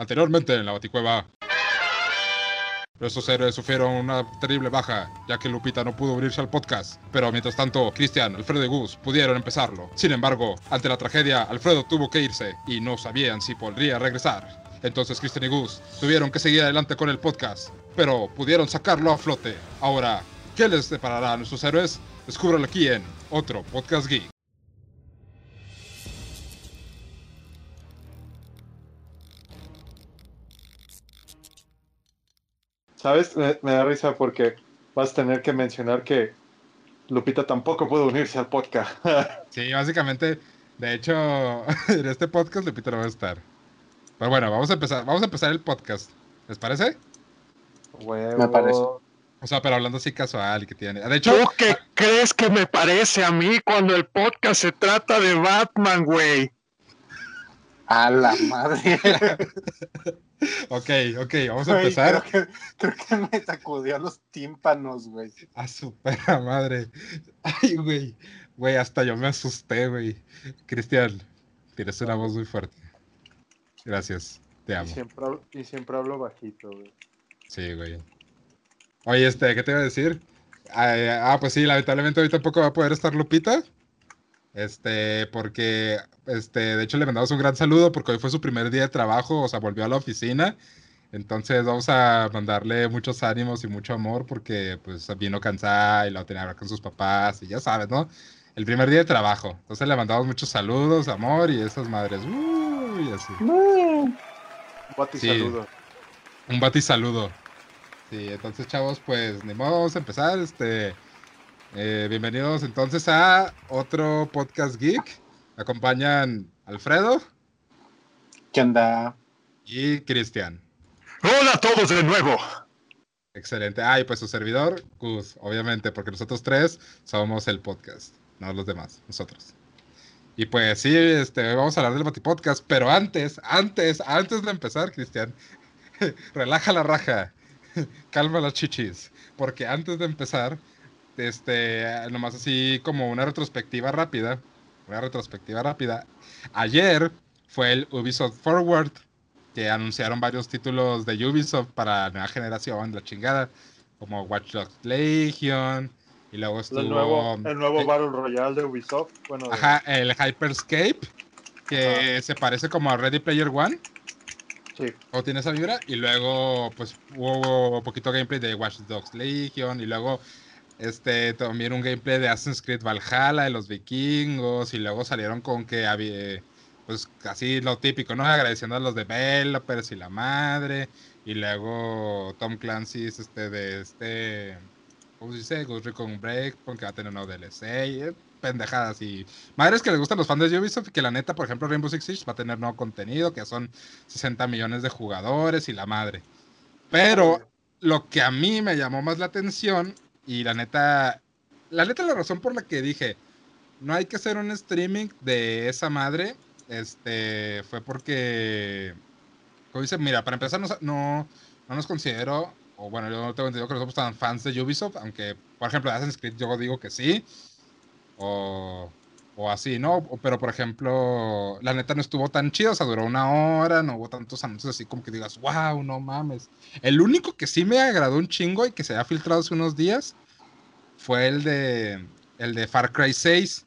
Anteriormente en la Baticueva. Estos héroes sufrieron una terrible baja, ya que Lupita no pudo unirse al podcast. Pero mientras tanto, Cristian, Alfredo y Gus pudieron empezarlo. Sin embargo, ante la tragedia, Alfredo tuvo que irse y no sabían si podría regresar. Entonces Cristian y Gus tuvieron que seguir adelante con el podcast, pero pudieron sacarlo a flote. Ahora, ¿qué les deparará a nuestros héroes? Descúbralo aquí en otro Podcast Geek. ¿Sabes? Me, me da risa porque vas a tener que mencionar que Lupita tampoco pudo unirse al podcast. Sí, básicamente, de hecho, en este podcast Lupita no va a estar. Pero bueno, vamos a empezar, vamos a empezar el podcast. ¿Les parece? Huevo. Me parece. O sea, pero hablando así casual y que tiene. De hecho, ¿Tú qué crees que me parece a mí cuando el podcast se trata de Batman, güey? A la madre. ok, ok, vamos a Güey, empezar. Creo que, creo que me sacudió los tímpanos, güey. A su perra madre. Ay, güey. Güey, hasta yo me asusté, güey. Cristian, tienes una voz muy fuerte. Gracias, te Y amo. siempre, hablo- y siempre hablo bajito, güey. Sí, güey. Oye, este, ¿qué te iba a decir? Ah, ah, pues sí, lamentablemente hoy tampoco va a poder estar Lupita. Este, porque, este, de hecho le mandamos un gran saludo porque hoy fue su primer día de trabajo, o sea, volvió a la oficina. Entonces vamos a mandarle muchos ánimos y mucho amor porque, pues, vino cansada y lo tenía que hablar con sus papás y ya sabes, ¿no? El primer día de trabajo. Entonces le mandamos muchos saludos, amor y esas madres. Uh, y así. Bati Sí. saludo. Un bati saludo. Sí, entonces chavos, pues ni modo, vamos a empezar. Este, eh, bienvenidos entonces a otro podcast geek. Acompañan Alfredo ¿Qué onda? y Cristian. Hola a todos de nuevo. Excelente. Ah, y pues su servidor, Gus, obviamente, porque nosotros tres somos el podcast, no los demás, nosotros. Y pues sí, este, vamos a hablar del Batipodcast, pero antes, antes, antes de empezar, Cristian, relaja la raja, calma las chichis, porque antes de empezar, este, nomás así como una retrospectiva rápida, una retrospectiva rápida, ayer fue el Ubisoft Forward, que anunciaron varios títulos de Ubisoft para la nueva generación, la chingada, como Watch Dogs Legion, y luego estuvo... El nuevo, el nuevo eh, Battle Royale de Ubisoft. Bueno, de- Ajá, el Hyperscape, que se parece como a Ready Player One, sí. o tiene esa vibra, y luego pues hubo poquito gameplay de Watch Dogs Legion, y luego este también un gameplay de Assassin's Creed Valhalla de los vikingos, y luego salieron con que había, pues así lo típico, ¿no? Agradeciendo a los developers y la madre, y luego Tom Clancy's este de este, ¿cómo se dice? Ghost Recon Break, porque va a tener un nuevo DLC, y, eh, pendejadas y madres que les gustan los fans de Ubisoft que la neta, por ejemplo, Rainbow Six Siege va a tener nuevo contenido, que son 60 millones de jugadores y la madre. Pero lo que a mí me llamó más la atención y la neta, la neta la razón por la que dije, no hay que hacer un streaming de esa madre, este, fue porque, como dice, mira, para empezar no, no, no nos considero, o bueno, yo no tengo entendido que nosotros tan fans de Ubisoft, aunque, por ejemplo, de Assassin's Creed yo digo que sí, o, o así, ¿no? Pero, por ejemplo, la neta no estuvo tan chido, o sea, duró una hora, no hubo tantos anuncios así como que digas, wow, no mames. El único que sí me agradó un chingo y que se había filtrado hace unos días fue el de, el de Far Cry 6,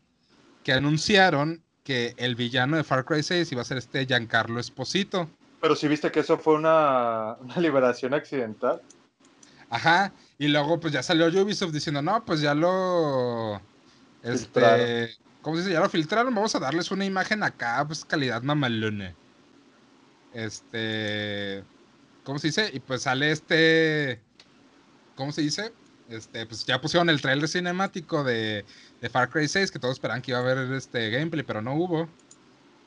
que anunciaron que el villano de Far Cry 6 iba a ser este Giancarlo Esposito. Pero si viste que eso fue una, una liberación accidental. Ajá, y luego pues ya salió Ubisoft diciendo, no, pues ya lo... Este... Filtraron. ¿Cómo se dice? Ya lo filtraron, vamos a darles una imagen acá, pues calidad mamalona. Este... ¿Cómo se dice? Y pues sale este... ¿Cómo se dice? Este, pues ya pusieron el trailer cinemático de, de Far Cry 6, que todos esperaban que iba a haber este gameplay, pero no hubo.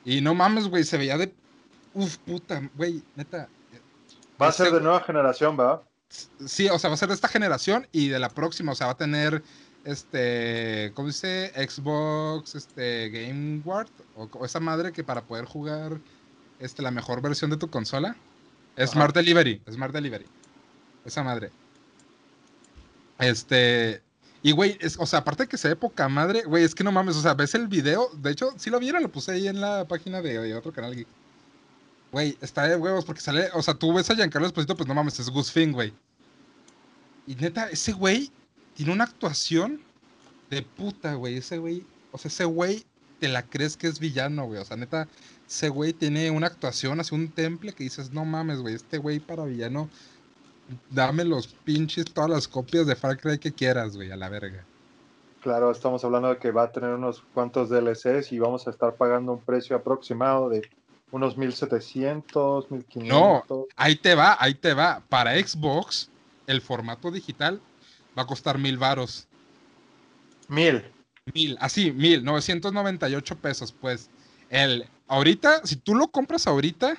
Y no mames, güey, se veía de... Uf, puta, güey, neta. Va a Ese- ser de nueva generación, ¿va? Sí, o sea, va a ser de esta generación y de la próxima, o sea, va a tener este, ¿cómo dice? Xbox, este, Game Ward, o, o esa madre que para poder jugar este, la mejor versión de tu consola. Smart Delivery, Smart Delivery. Esa madre. Este, y güey, es- o sea, aparte de que se ve poca madre, güey, es que no mames, o sea, ves el video, de hecho, sí lo vieron, lo puse ahí en la página de, de otro canal geek. Güey, está de huevos porque sale, o sea, tú ves a Giancarlo Esposito, pues no mames, es Gus Fring, güey. Y neta, ese güey tiene una actuación de puta, güey. Ese güey, o sea, ese güey te la crees que es villano, güey. O sea, neta, ese güey tiene una actuación, hace un temple que dices, no mames, güey, este güey para villano, dame los pinches, todas las copias de Far Cry que quieras, güey, a la verga. Claro, estamos hablando de que va a tener unos cuantos DLCs y vamos a estar pagando un precio aproximado de unos 1700, 1500. No, ahí te va, ahí te va. Para Xbox, el formato digital va a costar mil varos. Mil. Mil, así, mil, 998 pesos, pues. El, ahorita, si tú lo compras ahorita,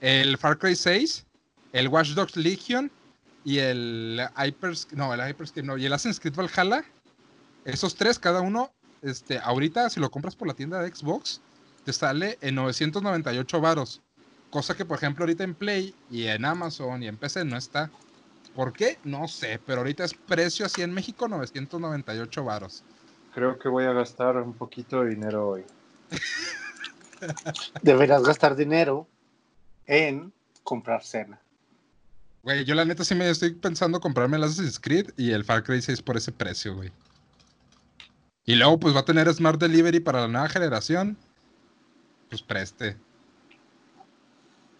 el Far Cry 6, el Watch Dogs Legion y el Hypers, no, el Hyperscape, no, y el Assassin's Creed Valhalla, esos tres, cada uno, este, ahorita, si lo compras por la tienda de Xbox, te sale en 998 varos. Cosa que, por ejemplo, ahorita en Play y en Amazon y en PC no está. ¿Por qué? No sé, pero ahorita es precio así en México 998 varos. Creo que voy a gastar un poquito de dinero hoy. Deberás gastar dinero en comprar cena. Güey, yo la neta sí me estoy pensando comprarme el Assassin's Creed y el Far Cry 6 por ese precio, güey. Y luego pues va a tener Smart Delivery para la nueva generación. Pues preste.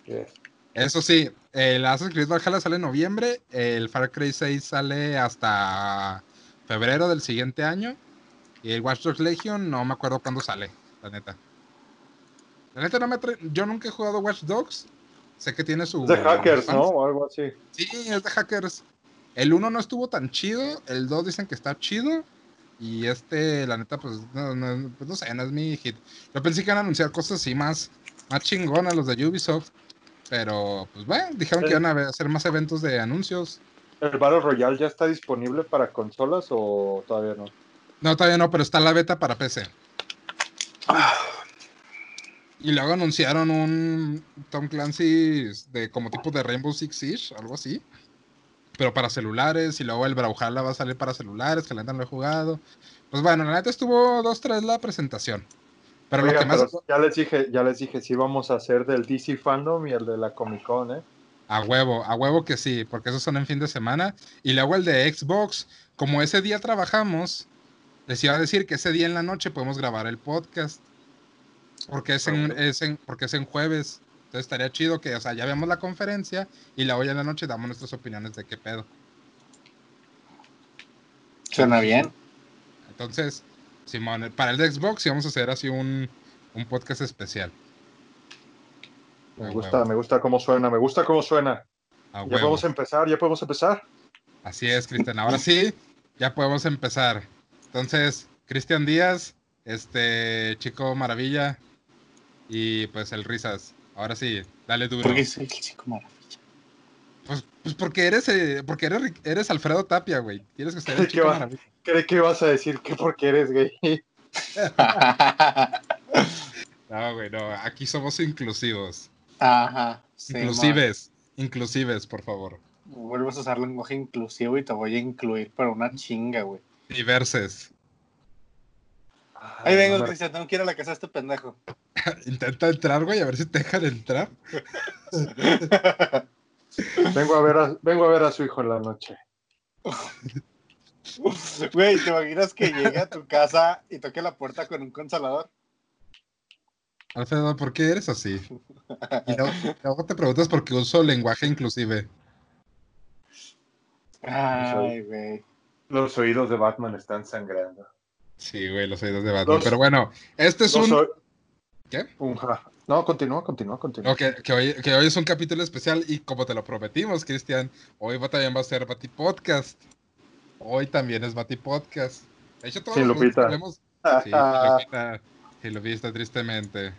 Yes. Eso sí, el Assassin's Creed Valhalla sale en noviembre, el Far Cry 6 sale hasta febrero del siguiente año y el Watch Dogs Legion no me acuerdo cuándo sale, la neta. La neta no me yo nunca he jugado Watch Dogs, sé que tiene su... Es de hackers, fans. ¿no? O algo así. Sí, es de hackers. El 1 no estuvo tan chido, el 2 dicen que está chido y este, la neta, pues no, no, pues, no sé, no es mi hit. Yo pensé que iban a anunciar cosas así más, más chingonas los de Ubisoft, pero pues bueno, dijeron que iban a hacer más eventos de anuncios. ¿El Battle Royale ya está disponible para consolas o todavía no? No, todavía no, pero está la beta para PC. Y luego anunciaron un Tom Clancy de como tipo de Rainbow Six Siege, algo así. Pero para celulares, y luego el Brawlhalla va a salir para celulares, que la neta no lo he jugado. Pues bueno, la neta estuvo dos, tres la presentación. Pero lo que más... pero ya les dije, ya les dije, sí vamos a hacer del DC Fandom y el de la Comic Con, ¿eh? A huevo, a huevo que sí, porque esos son en fin de semana. Y luego el de Xbox, como ese día trabajamos, les iba a decir que ese día en la noche podemos grabar el podcast. Porque es en, es en- porque es en jueves. Entonces estaría chido que, o sea, ya veamos la conferencia y luego ya en la noche damos nuestras opiniones de qué pedo. Suena bien. Entonces, Simón, para el de Xbox sí vamos a hacer así un, un podcast especial. Me A gusta, huevo, me gusta cómo suena, me gusta cómo suena. a Ya huevo. podemos empezar, ya podemos empezar. Así es, Cristian. Ahora sí, ya podemos empezar. Entonces, Cristian Díaz, este chico maravilla y pues el Risas. Ahora sí, dale duro. Porque soy el chico maravilla. Pues, pues porque eres eh, porque eres, Alfredo Tapia, güey. Tienes que ser maravilla. Creí que ibas a decir que porque eres gay. No, güey, no. Aquí somos inclusivos. Ajá. sí, inclusives. Inclusives, por favor. Vuelves a usar lenguaje inclusivo y te voy a incluir para una chinga, güey. Diverses. Ahí vengo, no Cristian, tengo que ir a la casa de este pendejo. Intenta entrar, güey, a ver si te dejan entrar. vengo, a ver a, vengo a ver a su hijo en la noche. Güey, ¿te imaginas que llegue a tu casa y toque la puerta con un consolador? Alfredo, ¿por qué eres así? Y luego, luego te preguntas por qué uso lenguaje inclusive. Ay, güey. Los oídos de Batman están sangrando. Sí, güey, los oídos de Batman. Los- Pero bueno, este es un... oí- ¿Qué? Un ja. No, continúa, continúa, continúa. no, que, hoy, que hoy es un capítulo especial y como te lo prometimos, Cristian, hoy va, también va a ser Bati Podcast. Hoy también es Bati Podcast. De hecho, todos Sin los Lupita. hablemos- Sí, sin Lupita, sin Lupita, tristemente.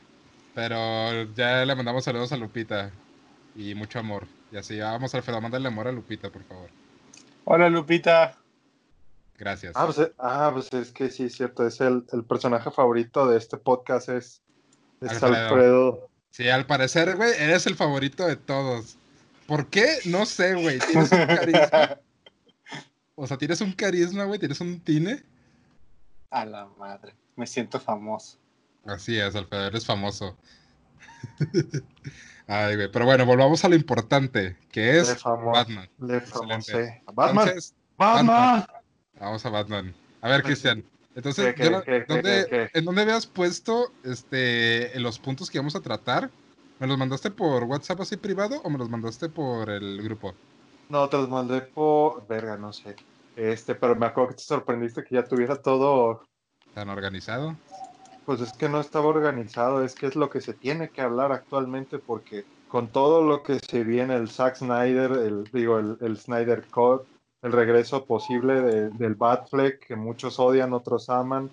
Pero ya le mandamos saludos a Lupita y mucho amor. Y así, vamos, Alfredo, mándale amor a Lupita, por favor. Hola, Lupita. Gracias. Ah, pues, eh, ah, pues es que sí, es cierto. Es el, el personaje favorito de este podcast es, es Alfredo. Alfredo. Sí, al parecer, güey, eres el favorito de todos. ¿Por qué? No sé, güey. Tienes un carisma. O sea, tienes un carisma, güey. Tienes un tine. A la madre. Me siento famoso. Así es, Alfredo, eres famoso. Ay, güey. Pero bueno, volvamos a lo importante, que Le es famo- Batman. le famosé. Batman, Entonces, Batman. vamos a Batman. A ver, Cristian. Entonces, ¿Qué, yo qué, no- qué, qué, ¿dónde- qué? ¿en dónde habías puesto este, los puntos que íbamos a tratar? ¿Me los mandaste por WhatsApp así privado o me los mandaste por el grupo? No, te los mandé por. Verga, no sé. Este, pero me acuerdo que te sorprendiste que ya tuviera todo. ¿Tan organizado? Pues es que no estaba organizado, es que es lo que se tiene que hablar actualmente, porque con todo lo que se viene, el Zack Snyder, el, digo, el, el Snyder Cut, el regreso posible de- del Batfleck, que muchos odian, otros aman,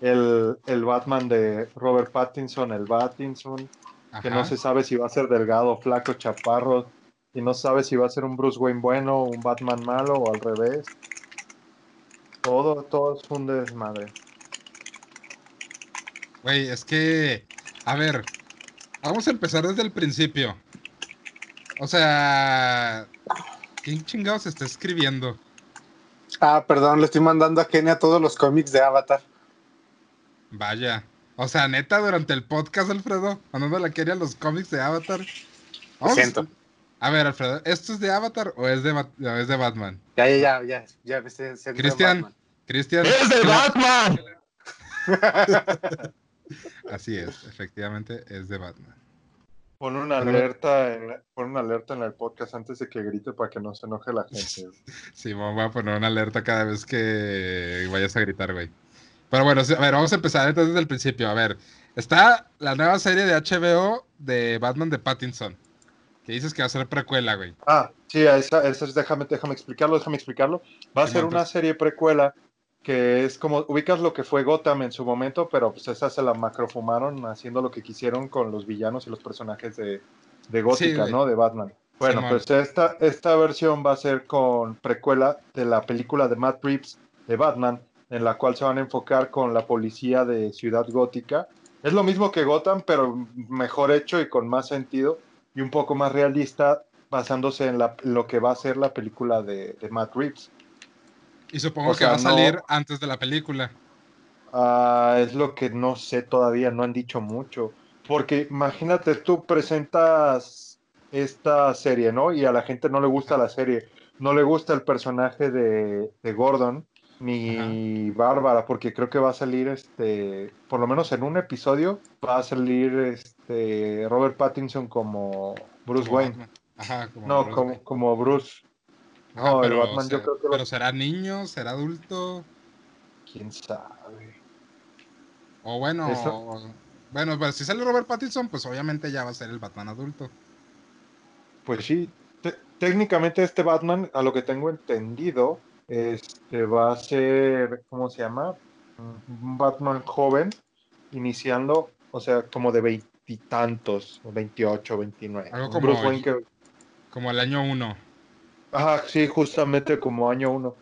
el, el Batman de Robert Pattinson, el Pattinson, que no se sabe si va a ser delgado, flaco, chaparro, y no sabe si va a ser un Bruce Wayne bueno, un Batman malo o al revés. Todo, todo es un desmadre. Güey, es que, a ver, vamos a empezar desde el principio. O sea, ¿quién chingados está escribiendo? Ah, perdón, le estoy mandando a Kenia todos los cómics de Avatar. Vaya. O sea, neta, durante el podcast, Alfredo, mandando la quería los cómics de Avatar. Vamos. siento. A ver, Alfredo, ¿esto es de Avatar o es de, o es de Batman? Ya, ya, ya, ya, ya Cristian. Batman. Cristian. ¡Es de Batman! Así es, efectivamente es de Batman. Pon una alerta, en, pon una alerta en el podcast antes de que grite para que no se enoje la gente. Sí, voy a poner una alerta cada vez que vayas a gritar, güey. Pero bueno, a ver, vamos a empezar entonces desde el principio. A ver, está la nueva serie de HBO de Batman de Pattinson. Que dices que va a ser precuela, güey. Ah, sí, esa, esa es- déjame, déjame explicarlo, déjame explicarlo. Va a ser una serie precuela que es como, ubicas lo que fue Gotham en su momento, pero pues esa se la macrofumaron haciendo lo que quisieron con los villanos y los personajes de, de Gótica. ¿no? De Batman. Bueno, pues esta, esta versión va a ser con precuela de la película de Matt Reeves de Batman, en la cual se van a enfocar con la policía de Ciudad Gótica. Es lo mismo que Gotham, pero mejor hecho y con más sentido y un poco más realista, basándose en la- lo que va a ser la película de, de Matt Reeves. Y supongo O que va a no- salir antes de la película. Ah, es lo que no sé todavía, no han dicho mucho. Porque imagínate, tú presentas esta serie, ¿no? Y a la gente no le gusta la serie, no le gusta el personaje de, de Gordon ni Bárbara, porque creo que va a salir, este, por lo menos en un episodio, va a salir este Robert Pattinson como Bruce como Wayne. Ajá, como No, Bruce como, Wayne. como Bruce. No, el pero, Batman yo creo que lo- pero será niño, será adulto. quién sabe. O bueno, Eso- o- bueno, pues si sale Robert Pattinson, pues obviamente ya va a ser el Batman adulto. Pues sí, te- técnicamente este Batman, a lo que tengo entendido, este va a ser, ¿cómo se llama? Un Batman joven, iniciando, o sea, como de veintitantos, o 28, 29. Algo como Bruce el- Wayne que- Como el año uno. Ajá, sí, justamente como año uno.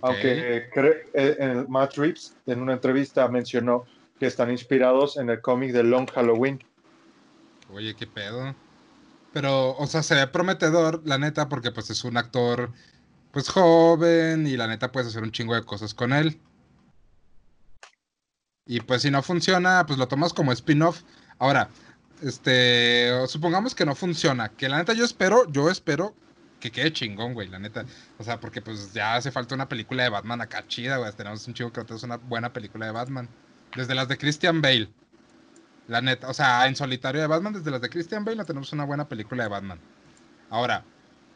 Aunque cre- eh, en Matt Reeves en una entrevista mencionó que están inspirados en el cómic de Long Halloween. Oye, qué pedo. Pero, o sea, se ve prometedor, la neta, porque pues es un actor, pues joven y la neta puedes hacer un chingo de cosas con él. Y pues si no funciona, pues lo tomas como spin-off. Ahora, este, supongamos que no funciona, que la neta yo espero, yo espero que quede chingón, güey, la neta. O sea, porque pues ya hace falta una película de Batman acá chida, güey. Tenemos un chingo que es una buena película de Batman. Desde las de Christian Bale. La neta, o sea, en solitario de Batman, desde las de Christian Bale, no tenemos una buena película de Batman. Ahora,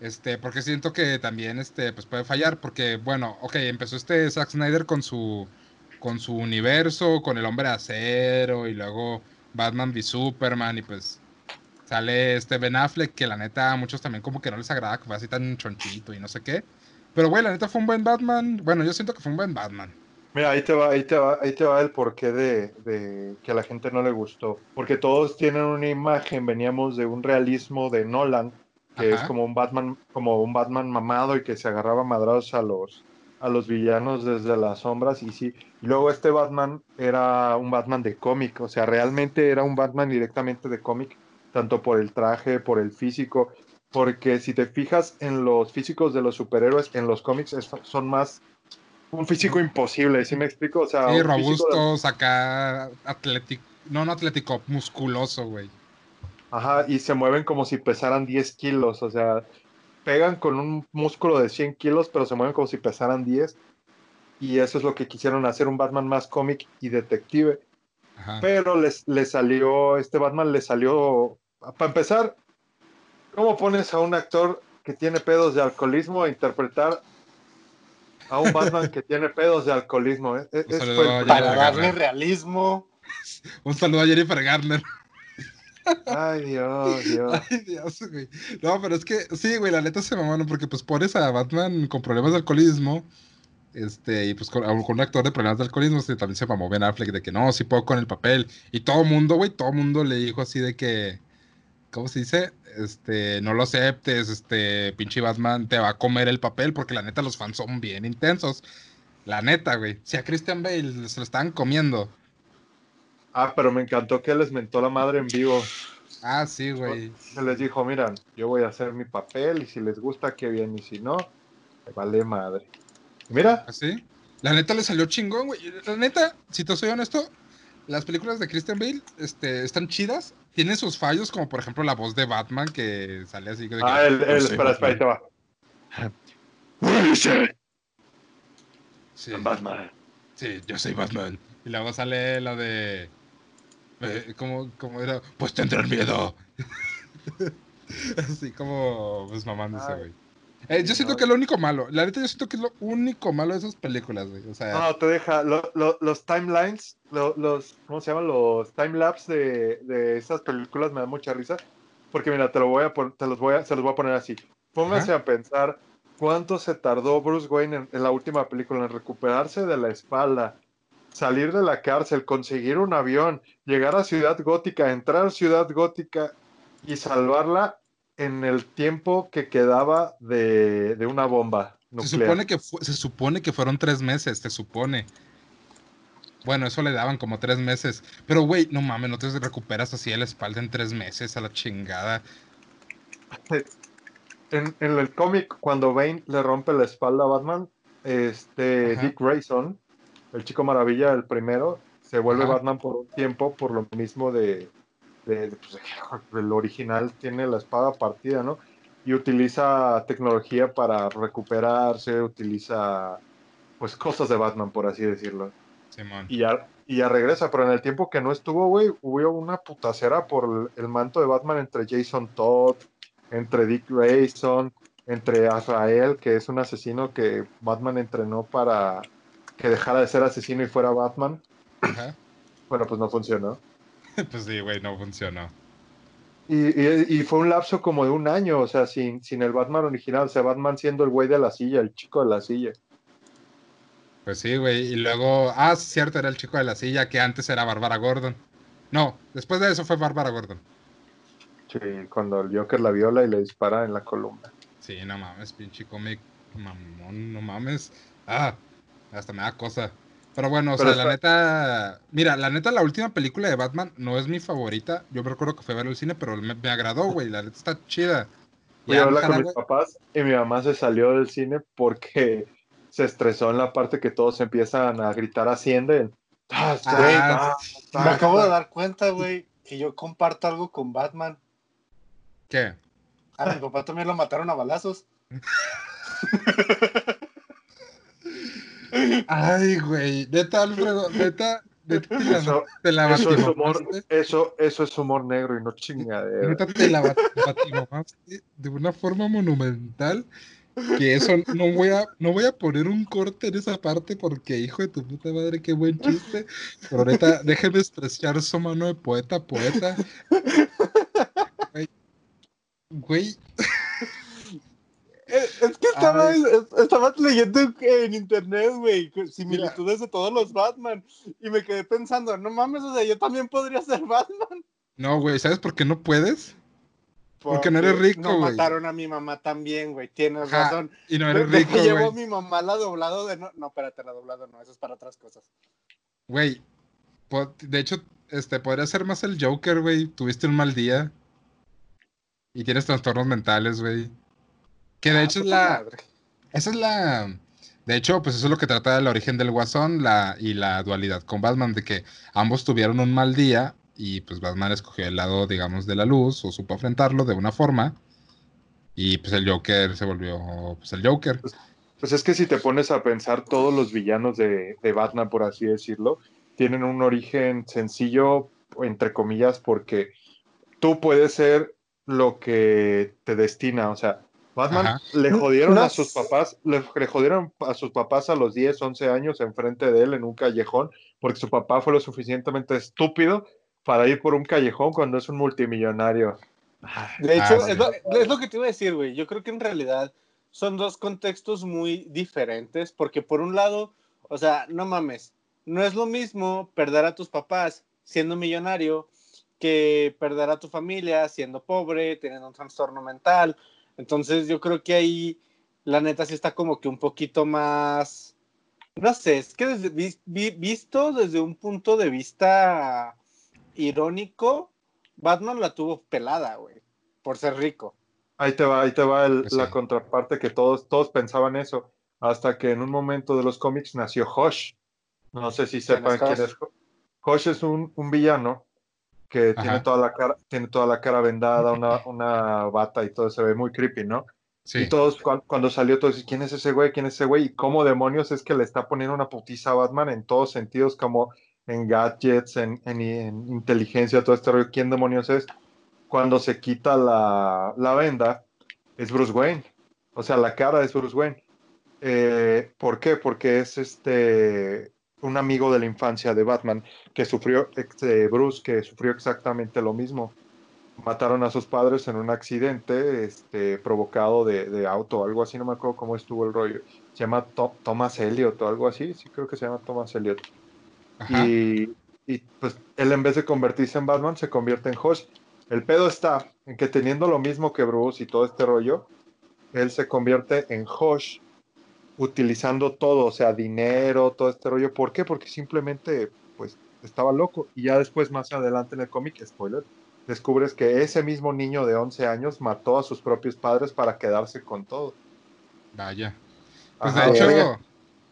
este, porque siento que también, este, pues puede fallar, porque, bueno, ok, empezó este Zack Snyder con su, con su universo, con el Hombre Acero, y luego Batman v Superman, y pues sale este Ben Affleck, que la neta a muchos también como que no les agrada que fue así tan chonchito y no sé qué. Pero, güey, la neta fue un buen Batman. Bueno, yo siento que fue un buen Batman. Mira, ahí te va, ahí te va, ahí te va el porqué de, de que a la gente no le gustó. Porque todos tienen una imagen, veníamos de un realismo de Nolan, que Ajá. es como un Batman, como un Batman mamado y que se agarraba madrados a los, a los villanos desde las sombras. Y sí, y luego este Batman era un Batman de cómic, o sea, realmente era un Batman directamente de cómic, tanto por el traje, por el físico. Porque si te fijas en los físicos de los superhéroes, en los cómics es- son más un físico imposible, ¿sí me explico? O sea, Sí, físico de- robustos, acá atlético, no, no atlético, musculoso, güey. Ajá, y se mueven como si pesaran 10 kilos, o sea, pegan con un músculo de 100 kilos, pero se mueven como si pesaran 10. Y eso es lo que quisieron hacer, un Batman más cómic y detective. Ajá. Pero les, le salió, este Batman le salió, para empezar, ¿cómo pones a un actor que tiene pedos de alcoholismo a interpretar a un Batman que tiene pedos de alcoholismo? Es- es- Para Jennifer darle Garner. realismo. Un saludo a Jennifer Garner. Ay, Dios, Dios. Ay, Dios, güey. No, pero es que sí, güey, la neta se mamaron porque pues pones a Batman con problemas de alcoholismo. Este, y pues con, con un actor de problemas de alcoholismo, este, también se mamó Ben Affleck de que no, sí puedo con el papel. Y todo mundo, güey, todo mundo le dijo así de que, ¿cómo se dice? Este, no lo aceptes, este, pinche Batman te va a comer el papel porque la neta los fans son bien intensos. La neta, güey. Si a Christian Bale se lo estaban comiendo. Ah, pero me encantó que les mentó la madre en vivo. Ah, sí, güey. Se les dijo, miran, yo voy a hacer mi papel y si les gusta, qué bien, y si no, me vale madre. Mira, ¿Así? La neta le salió chingón, güey. La neta, si te soy honesto, las películas de Christian Bale este, están chidas. Tienen sus fallos, como por ejemplo la voz de Batman que sale así. de que, ah, el, el- "Yo soy espera, espera, ahí te va. Sí, Batman. sí, yo soy Batman. Y luego sale la de... eh, ¿cómo, cómo era? Pues tendrán miedo. así como, pues mamándose, Ay, güey. Eh, yo siento no. que es lo único malo. La neta, yo siento que es lo único malo de esas películas, güey. O sea... No, te deja, lo- lo- los timelines, lo- los, ¿cómo se llaman? Los timelapse de, de esas películas me dan mucha risa. Porque mira, te lo voy a te los voy a, se los voy a poner así. Pónganse a pensar cuánto se tardó Bruce Wayne en, en la última película en recuperarse de la espalda, salir de la cárcel, conseguir un avión, llegar a Ciudad Gótica, entrar a Ciudad Gótica y salvarla en el tiempo que quedaba de, de una bomba Se nuclear. supone, que se supone que fueron tres meses, se supone. Bueno, eso le daban como tres meses. Pero, güey, no mames, no te recuperas así de la espalda en tres meses a la chingada. en, en el cómic, cuando Bane le rompe la espalda a Batman, este Ajá. Dick Grayson, el chico maravilla, el primero, se vuelve Ajá. Batman por un tiempo, por lo mismo de, de- de, pues, el original tiene la espada partida, ¿no? Y utiliza tecnología para recuperarse, utiliza pues cosas de Batman, por así decirlo. Y ya, y ya regresa, pero en el tiempo que no estuvo, güey, hubo una putacera por el, el manto de Batman entre Jason Todd, entre Dick Grayson, entre Azrael, que es un asesino que Batman entrenó para que dejara de ser asesino y fuera Batman. Ajá. Bueno, pues no funcionó. Pues sí, güey, no funcionó. Y, y- y fue un lapso como de un año, o sea, sin, sin el Batman original, o sea, Batman siendo el güey de la silla, el chico de la silla. Pues sí, güey. Y luego, ah, sí, cierto, era el chico de la silla que antes era Bárbara Gordon. No, después de eso fue Bárbara Gordon. Sí, cuando el Joker la viola y le dispara en la columna. Sí, no mames, pinche cómic, mamón, no mames. Ah, hasta me da cosa. Pero bueno, o Pero sea, la neta, mira, la neta, la última película de Batman no es mi favorita. Yo me recuerdo que fue a ver al cine, pero me, me agradó, güey. La neta está chida. Fui a Ya, verla ojalá, con mis papás y mi mamá se salió del cine porque se estresó en la parte que todos empiezan a gritar Hacienda. ¡Tas, tas, Ah, Me acabo de dar cuenta, güey, que yo comparto algo con Batman. ¿Qué? A mi papá también lo mataron a balazos. Ay, güey. Neta, Alfredo, neta, neta te la, Eso- te la Eso es, humor, eso, eso es humor negro y no chingadera. Neta te la bat- batimamaste de una forma monumental. Que eso no voy a, no voy a poner un corte en esa parte porque hijo de tu puta madre, qué buen chiste. Pero neta, déjeme despreciar su mano de poeta, poeta. Güey. Güey, Es, es que estaba, Ay. es- estaba leyendo en internet, güey, similitudes de todos los Batman. Y me quedé pensando, no mames, o sea, yo también podría ser Batman. no, güey, ¿sabes por qué no puedes? Porque no eres rico, No güey. mataron a mi mamá también, güey, tienes razón. Y no eres rico, llevó a güey. mi mamá la doblado de no. No, espérate, la doblado no, eso es para otras cosas. Güey, de hecho, este, podría ser más el Joker, güey. Tuviste un mal día. Y tienes trastornos mentales, güey. Que de Ah, hecho es puta la... madre. Esa es la... De hecho, pues eso es lo que trata del origen del Guasón la, y la dualidad con Batman, de que ambos tuvieron un mal día y pues Batman escogió el lado, digamos, de la luz o supo enfrentarlo de una forma y pues el Joker se volvió pues el Joker. Pues es que si te pones a pensar, todos los villanos de, de Batman, por así decirlo, tienen un origen sencillo, entre comillas, porque tú puedes ser lo que te destina, o sea, Batman Ajá. le jodieron No a sus papás, le, le jodieron a sus papás a los 10, 11 años enfrente de él en un callejón, porque su papá fue lo suficientemente estúpido para ir por un callejón cuando es un multimillonario. De hecho, Ah, sí. es, lo, es lo que te iba a decir, güey. Yo creo que en realidad son dos contextos muy diferentes, porque por un lado, o sea, no mames, no es lo mismo perder a tus papás siendo millonario que perder a tu familia siendo pobre, teniendo un trastorno mental. Entonces yo creo que ahí la neta sí está como que un poquito más, no sé, es que desde, vi- vi- visto desde un punto de vista irónico, Batman la tuvo pelada, güey, por ser rico. Ahí te va, ahí te va el- sí. la contraparte que todos, todos pensaban eso, hasta que en un momento de los cómics nació Hosh. No sé si ¿Quién sepan es quién Hosh? es. Hosh es un, un villano que Ajá. tiene toda la cara, tiene toda la cara vendada, una, una bata y todo se ve muy creepy, ¿no? Sí. Y todos, cuan- cuando salió, todos, ¿quién es ese güey? ¿Quién es ese güey? ¿Y cómo demonios es que le está poniendo una putiza a Batman en todos sentidos, como en gadgets, en, en- en inteligencia, todo este rollo? ¿Quién demonios es? Cuando se quita la, la venda, es Bruce Wayne. O sea, la cara es Bruce Wayne. Eh, ¿Por qué? Porque es este un amigo de la infancia de Batman que sufrió, este, Bruce, que sufrió exactamente lo mismo mataron a sus padres en un accidente este, provocado de, de auto, algo así, no me acuerdo cómo estuvo el rollo. Se llama To- Thomas Elliot o algo así, sí creo que se llama Thomas Elliot. Ajá. Y, y, pues él en vez de convertirse en Batman se convierte en Hosh. El pedo está en que teniendo lo mismo que Bruce y todo este rollo, él se convierte en Hosh utilizando todo, o sea, dinero, todo este rollo. ¿Por qué? Porque simplemente pues estaba loco. Y ya después, más adelante en el cómic, spoiler, descubres que ese mismo niño de 11 años mató a sus propios padres para quedarse con todo. Vaya. Pues Ajá, de hecho,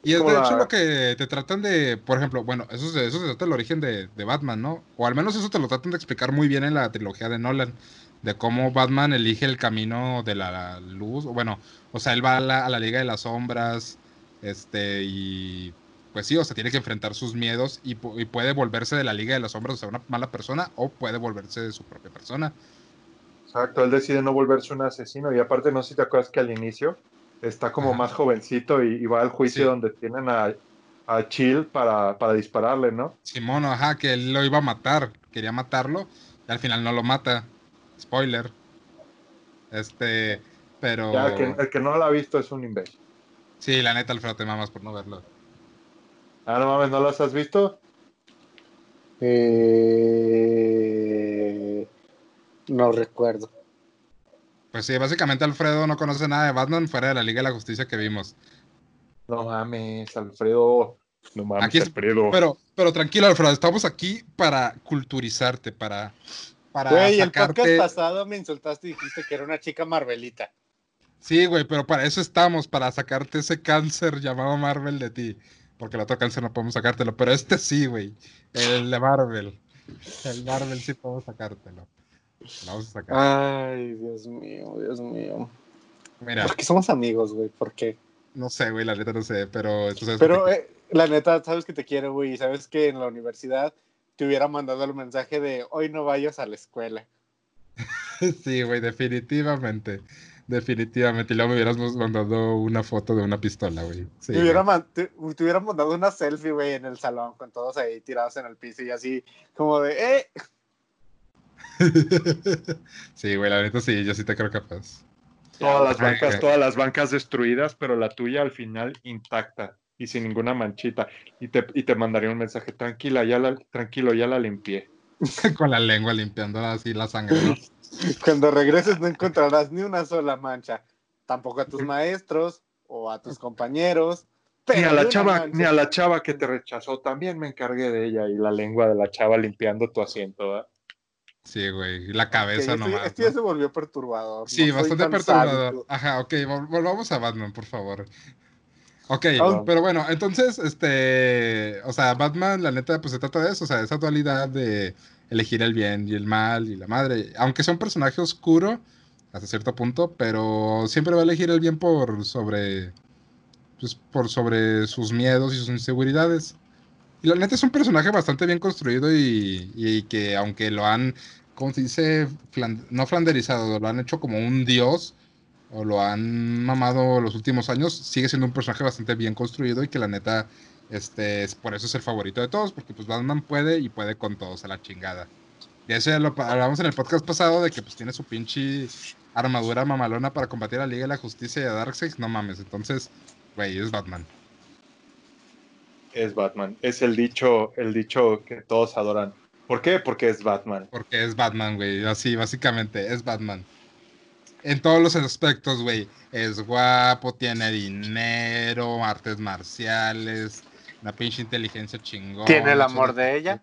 y es de hecho la- lo que te tratan de, por ejemplo, bueno, eso, eso se trata del origen de, de Batman, ¿no? O al menos eso te lo tratan de explicar muy bien en la trilogía de Nolan, de cómo Batman elige el camino de la luz, o bueno, o sea, él va a la, a la Liga de las Sombras, este, y pues sí, o sea, tiene que enfrentar sus miedos y, y puede volverse de la Liga de las Sombras, o sea, una mala persona, o puede volverse de su propia persona. Exacto, él decide no volverse un asesino y aparte no sé si te acuerdas que al inicio está como Ajá. más jovencito y, y va al juicio Sí. donde tienen a, a Chill para, para dispararle, ¿no? Simón, ajá, que él lo iba a matar, quería matarlo, y al final no lo mata. Spoiler. Este, pero. Ya, el que, el que no lo ha visto es un imbécil. Sí, la neta, Alfredo, te mamas por no verlo. Ah, no mames, ¿no las has visto? Eh, no recuerdo. Pues sí, básicamente Alfredo no conoce nada de Batman fuera de la Liga de la Justicia que vimos. No mames, Alfredo. No mames, Aquí es- Alfredo. Pero, pero tranquilo, Alfredo, estamos aquí para culturizarte, para, para Güey, el podcast pasado me insultaste y dijiste que era una chica Marvelita. Sí, güey, pero para eso estamos, para sacarte ese cáncer llamado Marvel de ti. Porque el otro cáncer no podemos sacártelo, pero este sí, güey. El de Marvel. El Marvel sí podemos sacártelo. Lo vamos a sacar. Ay, Dios mío, Dios mío. Mira, ¿Por qué somos amigos, güey? ¿Por qué? no sé, güey, la neta no sé, pero tú sabes Pero eh, la neta, sabes que te quiero, güey, sabes que en la universidad te hubiera mandado el mensaje de hoy no vayas a la escuela. Sí, güey, definitivamente. Definitivamente. Y luego me hubieras mandado una foto de una pistola, güey. Sí, te, hubiera güey. man- te- te hubiera mandado una selfie, güey, en el salón con todos ahí tirados en el piso y así, como de, eh, sí, güey, la neta sí, yo sí te creo capaz. Todas las bancas, todas las bancas destruidas, pero la tuya al final intacta y sin ninguna manchita. Y te, y te mandaría un mensaje, tranquila, ya la, tranquilo, ya la limpié. Con la lengua limpiando así la sangre, ¿no? cuando regreses no encontrarás ni una sola mancha, tampoco a tus maestros o a tus compañeros. Ni a la chava, mancha. ni a la chava que te rechazó, también me encargué de ella y la lengua de la chava limpiando tu asiento, ¿verdad? Sí, güey. y La cabeza esto, nomás. esto ¿no? ya se volvió perturbador. Sí, no bastante tan perturbador. sádico. Ajá, ok, vol- volvamos a Batman, por favor. Ok, pero bueno, entonces, este, o sea, Batman, la neta, pues se trata de eso, o sea, esa dualidad de elegir el bien y el mal y la madre. Aunque sea un personaje oscuro hasta cierto punto, pero siempre va a elegir el bien por sobre pues, por sobre sus miedos y sus inseguridades. Y la neta es un personaje bastante bien construido y, y que aunque lo han, ¿cómo se dice? no flanderizado, lo han hecho como un dios o lo han mamado los últimos años, sigue siendo un personaje bastante bien construido y que la neta, este, es, por eso es el favorito de todos, porque pues Batman puede y puede con todos a la chingada. Y eso ya lo hablamos en el podcast pasado de que pues tiene su pinche armadura mamalona para combatir a la Liga de la Justicia y a Darkseid, no mames, entonces, güey, es Batman. Es Batman, es el dicho, el dicho que todos adoran. ¿Por qué? Porque es Batman. Porque es Batman, güey, así, básicamente, es Batman en todos los aspectos, güey. Es guapo, tiene dinero, artes marciales, una pinche inteligencia chingón. ¿Tiene el amor de ella?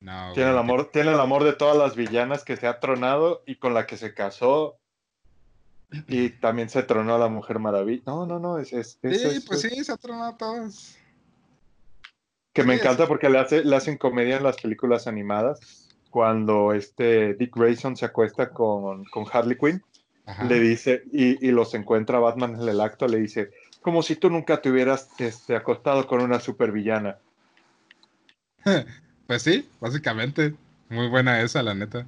No. Tiene el amor, tiene el amor de todas las villanas que se ha tronado y con la que se casó. Y también se tronó a la Mujer Maravilla. No, no, no, es. es, sí, pues sí, se ha tronado a todos. Que me encanta porque le, hace, le hacen comedia en las películas animadas cuando este Dick Grayson se acuesta con, Harley Quinn, le dice, y, los encuentra Batman en el acto, le dice, como si tú nunca te hubieras este, acostado con una supervillana. Pues sí, básicamente. Muy buena esa, la neta.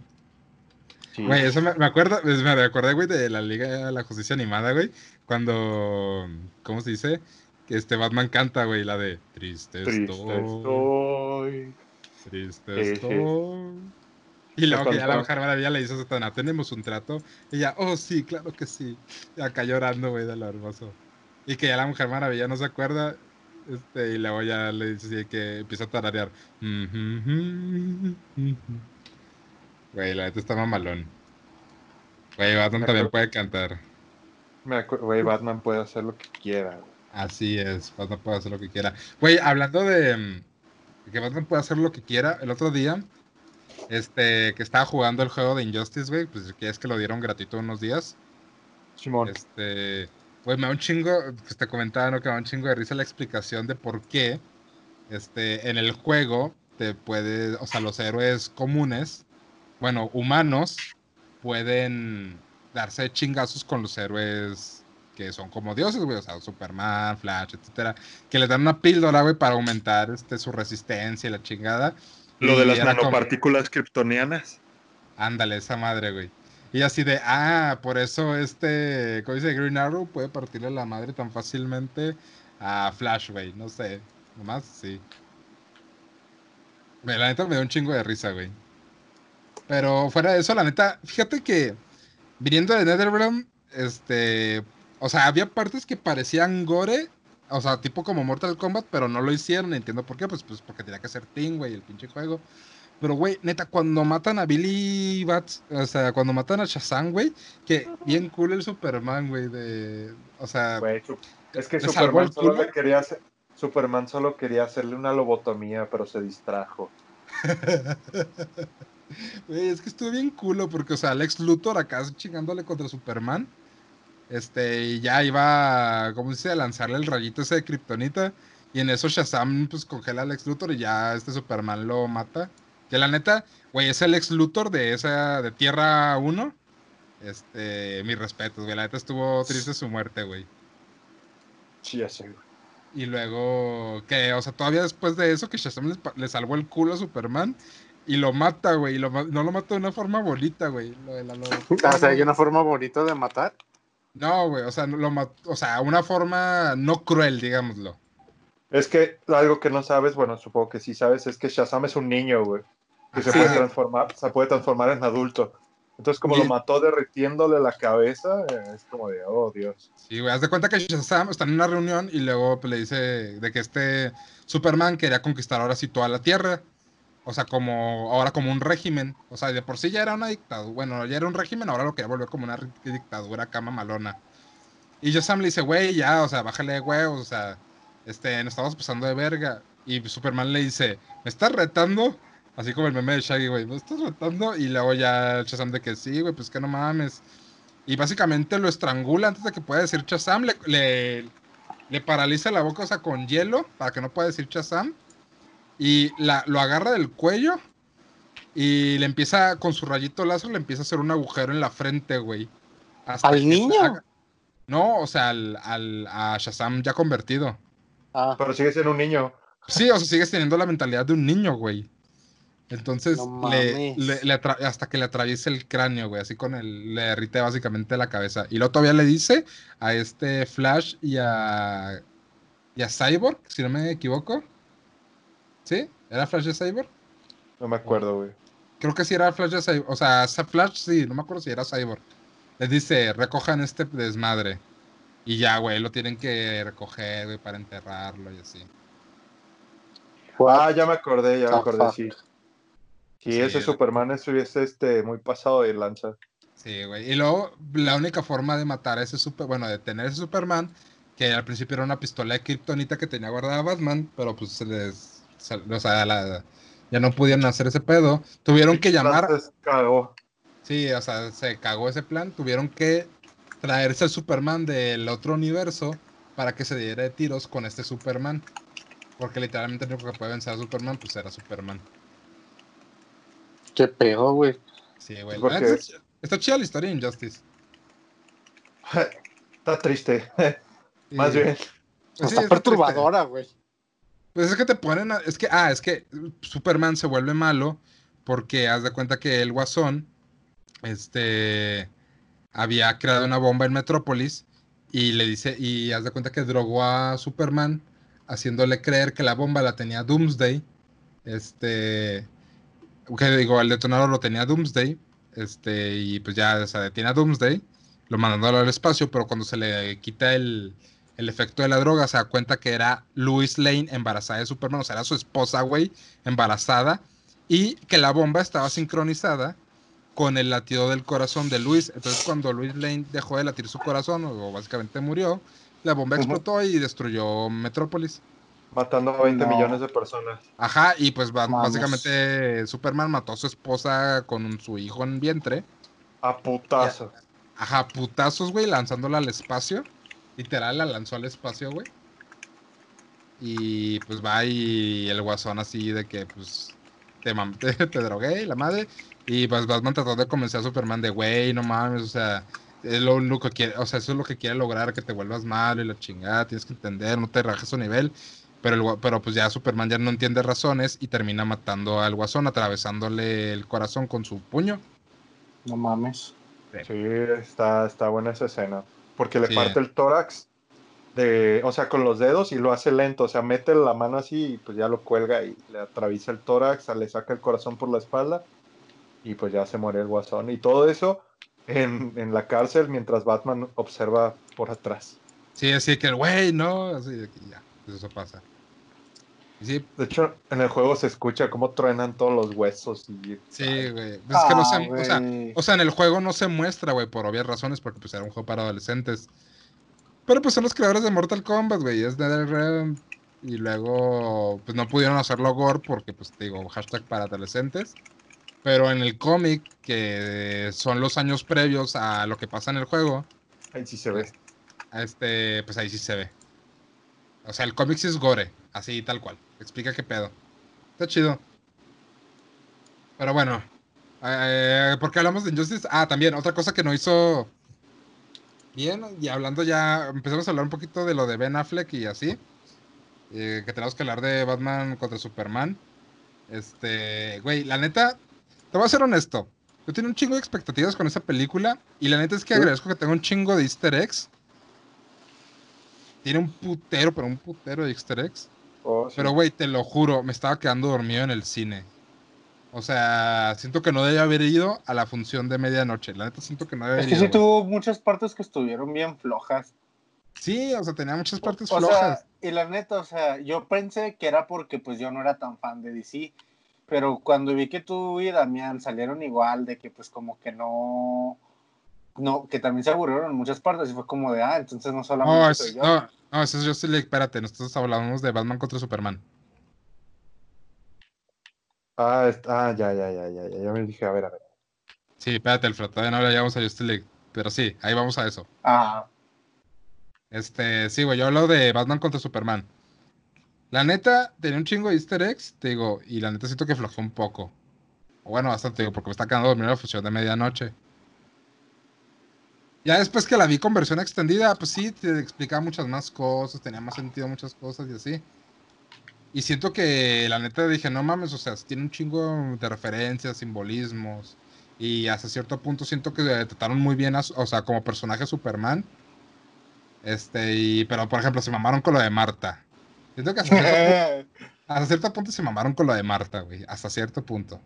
Güey, eso me, acuerdo, me acordé, güey, de la Liga de la Justicia Animada, güey, cuando, ¿cómo se dice? Que este Batman canta, güey, la de Triste, Triste estoy. Triste estoy. Y luego que ya la Mujer Maravilla le dice a Satana, tenemos un trato. Y ya, oh sí, claro que sí. Y acá llorando, güey, de lo hermoso. Y que ya la Mujer Maravilla no se acuerda. Este, y luego ya le dice que empieza a tararear. Güey, la neta está mamalón. Güey, Batman también puede cantar. Güey, Batman puede hacer lo que quiera. Así es, Batman puede hacer lo que quiera. Güey, hablando de, de que Batman puede hacer lo que quiera, el otro día este, que estaba jugando el juego de Injustice, güey, pues que es que lo dieron gratuito unos días. Simón. Este, güey, me da un chingo, pues te comentaba, ¿no? Que me da un chingo de risa la explicación de por qué, este, en el juego te puede, o sea, los héroes comunes, bueno, humanos, pueden darse chingazos con los héroes que son como dioses, güey, o sea, Superman, Flash, etcétera, que les dan una píldora, güey, para aumentar este, su resistencia y la chingada. Lo de las nanopartículas kryptonianas. Ándale, esa madre, güey. Y así de, ah, por eso este, ¿cómo dice Green Arrow? Puede partirle la madre tan fácilmente a Flash, güey. No sé, nomás sí. La neta me dio un chingo de risa, güey. Pero fuera de eso, la neta, fíjate que viniendo de NetherRealm, este, o sea, había partes que parecían gore o sea, tipo como Mortal Kombat, pero no lo hicieron. Entiendo por qué. Pues, pues porque tenía que ser Team, güey, el pinche juego. Pero, güey, neta, cuando matan a Billy Bats, o sea, cuando matan a Shazam, güey, que bien cool el Superman, güey, de. O sea. Güey, es que Superman solo, le quería hacer, Superman solo quería hacerle una lobotomía, pero se distrajo. Güey, es que estuvo bien culo, porque, o sea, Alex Luthor acá chingándole contra Superman. Este, y ya iba, ¿cómo se dice? A lanzarle el rayito ese de Kryptonita. Y en eso Shazam, pues congela al Lex Luthor y ya este Superman lo mata. Que la neta, güey, es el ex Luthor de esa, de Tierra 1. Este, mis respetos, güey. La neta estuvo triste su muerte, güey. Sí, ya sé, güey. Y luego, que, o sea, todavía después de eso, que Shazam le, salvó el culo a Superman y lo mata, güey. Y no lo mata de una forma bonita, güey. Lo de la, o sea, hay una forma bonita de matar. No, güey, o sea, lo o sea, una forma no cruel, digámoslo. Es que algo que no sabes, bueno, supongo que sí sabes, es que Shazam es un niño, güey. Que se puede transformar, se puede transformar en adulto. Entonces, como lo mató derritiéndole la cabeza, eh, es como de, oh, Dios. Sí, güey, haz de cuenta que Shazam está en una reunión y luego pues, le dice de que este Superman quería conquistar ahora sí toda la Tierra. O sea, como ahora como un régimen. O sea, de por sí ya era una dictadura. Bueno, ya era un régimen, ahora lo quería volver como una dictadura cama malona. Y Sam le dice, güey, ya, o sea, bájale de huevos, o sea, este, nos estamos pasando de verga. Y Superman le dice, ¿me estás retando? Así como el meme de Shaggy, güey, ¿me estás retando? Y luego ya Shazam de que sí, güey, pues que no mames. Y básicamente lo estrangula antes de que pueda decir Shazam, le, le, le paraliza la boca, o sea, con hielo, para que no pueda decir Shazam y la, lo agarra del cuello Y le empieza, con su rayito láser, le empieza a hacer un agujero en la frente, güey. Hasta ¿Al niño? haga- No, o sea, al, al- a Shazam ya convertido. Ah, Pero sigue siendo un niño. Sí, o sea, sigues teniendo la mentalidad de un niño, güey. Entonces, No le, le- le atra- hasta que le atraviesa el cráneo, güey, así con el, le derrite básicamente la cabeza. Y luego todavía le dice a este Flash y a, y a Cyborg, si no me equivoco. ¿Sí? ¿Era Flash y Cyborg? No me acuerdo, güey. Creo que sí era Flash y Cyborg. O sea, Flash sí, no me acuerdo si era Cyborg. Les dice, recojan este desmadre. Y ya, güey, lo tienen que recoger, güey, para enterrarlo y así. Ah, ya me acordé, ya me Ah, acordé, sí. Sí, Sí, ese de- Superman estuviese este, muy pasado de lanza. Sí, güey. Y luego, la única forma de matar a ese super, bueno, de tener ese Superman, que al principio era una pistola de Kryptonita que tenía guardada Batman, pero pues se les, o sea, la- ya no pudieron hacer ese pedo. Tuvieron que llamar, cagó. sí, o sea, se cagó ese plan, tuvieron que traerse al Superman del otro universo para que se diera de tiros con este Superman. Porque literalmente el único que puede vencer a Superman, pues era Superman. qué pedo, güey. Sí, güey. Neta Está, está chida la historia de Injustice. Está triste, Sí. más bien. Pues sí, Está triste. perturbadora, güey. Pues es que te ponen, a- es que, ah, es que Superman se vuelve malo porque haz de cuenta que el Guasón, este, había creado una bomba en Metrópolis y le dice, y haz de cuenta que drogó a Superman haciéndole creer que la bomba la tenía Doomsday, este, que digo, el detonador lo tenía Doomsday, este, y pues ya se detiene a Doomsday, lo mandándolo al espacio, pero cuando se le quita el, el efecto de la droga, se da cuenta que era Louis Lane embarazada de Superman, o sea, era su esposa, güey, embarazada, y que la bomba estaba sincronizada con el latido del corazón de Luis. Entonces, cuando Louis Lane dejó de latir su corazón, o básicamente murió, la bomba explotó y destruyó Metrópolis. Matando a 20 No. millones de personas. Ajá, y pues Vamos. básicamente Superman mató a su esposa con su hijo en vientre. A putazo. Ajá, putazos, güey, lanzándola al espacio. Literal, la lanzó al espacio, güey. Y pues va y el guasón así de que, pues, te, te, te drogué, la madre. Y pues Batman trató de convencer a Superman de, güey, no mames, o sea, es lo único que quiere, o sea, eso es lo que quiere lograr, que te vuelvas malo y la chingada, tienes que entender, no te rajes su nivel. Pero, el, pero pues ya Superman ya no entiende razones y termina matando al guasón, atravesándole el corazón con su puño. No mames. Sí, está, está buena esa escena. Porque le Sí. parte el tórax, de, o sea, con los dedos y lo hace lento. O sea, mete la mano así y pues ya lo cuelga y le atraviesa el tórax, le saca el corazón por la espalda y pues ya se muere el guasón. Y todo eso en, en la cárcel mientras Batman observa por atrás. Sí, así que el güey, ¿no? Así ya, pues eso pasa. Sí, De hecho, en el juego se escucha cómo truenan todos los huesos. Y, sí, güey. Pues es que no Ah, se, o sea, güey. o sea, en el juego no se muestra, güey, por obvias razones, porque pues era un juego para adolescentes. Pero pues son los creadores de Mortal Kombat, güey, es NetherRealm. Y luego, pues no pudieron hacerlo gore porque, pues digo, hashtag para adolescentes. Pero en el cómic, que son los años previos a lo que pasa en el juego, ahí sí se ve. este, pues ahí sí se ve. O sea, el cómic sí es gore, así tal cual. Explica qué pedo. Está chido. Pero bueno, eh, ¿por qué hablamos de Injustice? Ah, también, otra cosa que no hizo bien, y hablando ya, empezamos a hablar un poquito de lo de Ben Affleck y así. eh, que tenemos que hablar de Batman contra Superman. Este, güey, la neta, te voy a ser honesto. Yo tenía un chingo de expectativas con esa película, y la neta es que ¿Sí? agradezco que tenga un chingo de easter eggs. Tiene un putero, pero un putero de easter eggs. Oh, sí. Pero, güey, te lo juro, me estaba quedando dormido en el cine. O sea, siento que no debía haber ido a la función de medianoche. La neta siento que no debía Es haber que ido. sí güey. tuvo muchas partes que estuvieron bien flojas. Sí, o sea, tenía muchas partes O flojas. sea, y la neta, o sea, yo pensé que era porque pues yo no era tan fan de DC, pero cuando vi que tú y Damián salieron igual, de que pues como que no, no, que también se aburrieron en muchas partes y fue como de, ah, entonces no solamente No, soy es, yo. no, no, eso es Justice League. Espérate, nosotros hablamos de Batman contra Superman. Ah, ah, ya, ya, ya, ya, ya, ya me dije, a ver, a ver. Sí, espérate, Alfred, todavía no le llegamos a Justice League. Pero sí, ahí vamos a eso. Ah, Este, sí, güey, yo hablo de Batman contra Superman. La neta, tenía un chingo de easter eggs, te digo, y la neta siento que flojeó un poco. Bueno, bastante, digo, porque me está quedando dormido la fusión de medianoche. Ya después que la vi con versión extendida, pues sí, te explicaba muchas más cosas, tenía más sentido muchas cosas y así. Y siento que la neta dije, no mames, o sea, tiene un chingo de referencias, simbolismos. Y hasta cierto punto siento que trataron muy bien, a, o sea, como personaje Superman. Este, y, pero por ejemplo, se mamaron con lo de Marta. Siento que hasta cierto, punto, hasta cierto punto se mamaron con lo de Marta, güey. Hasta cierto punto.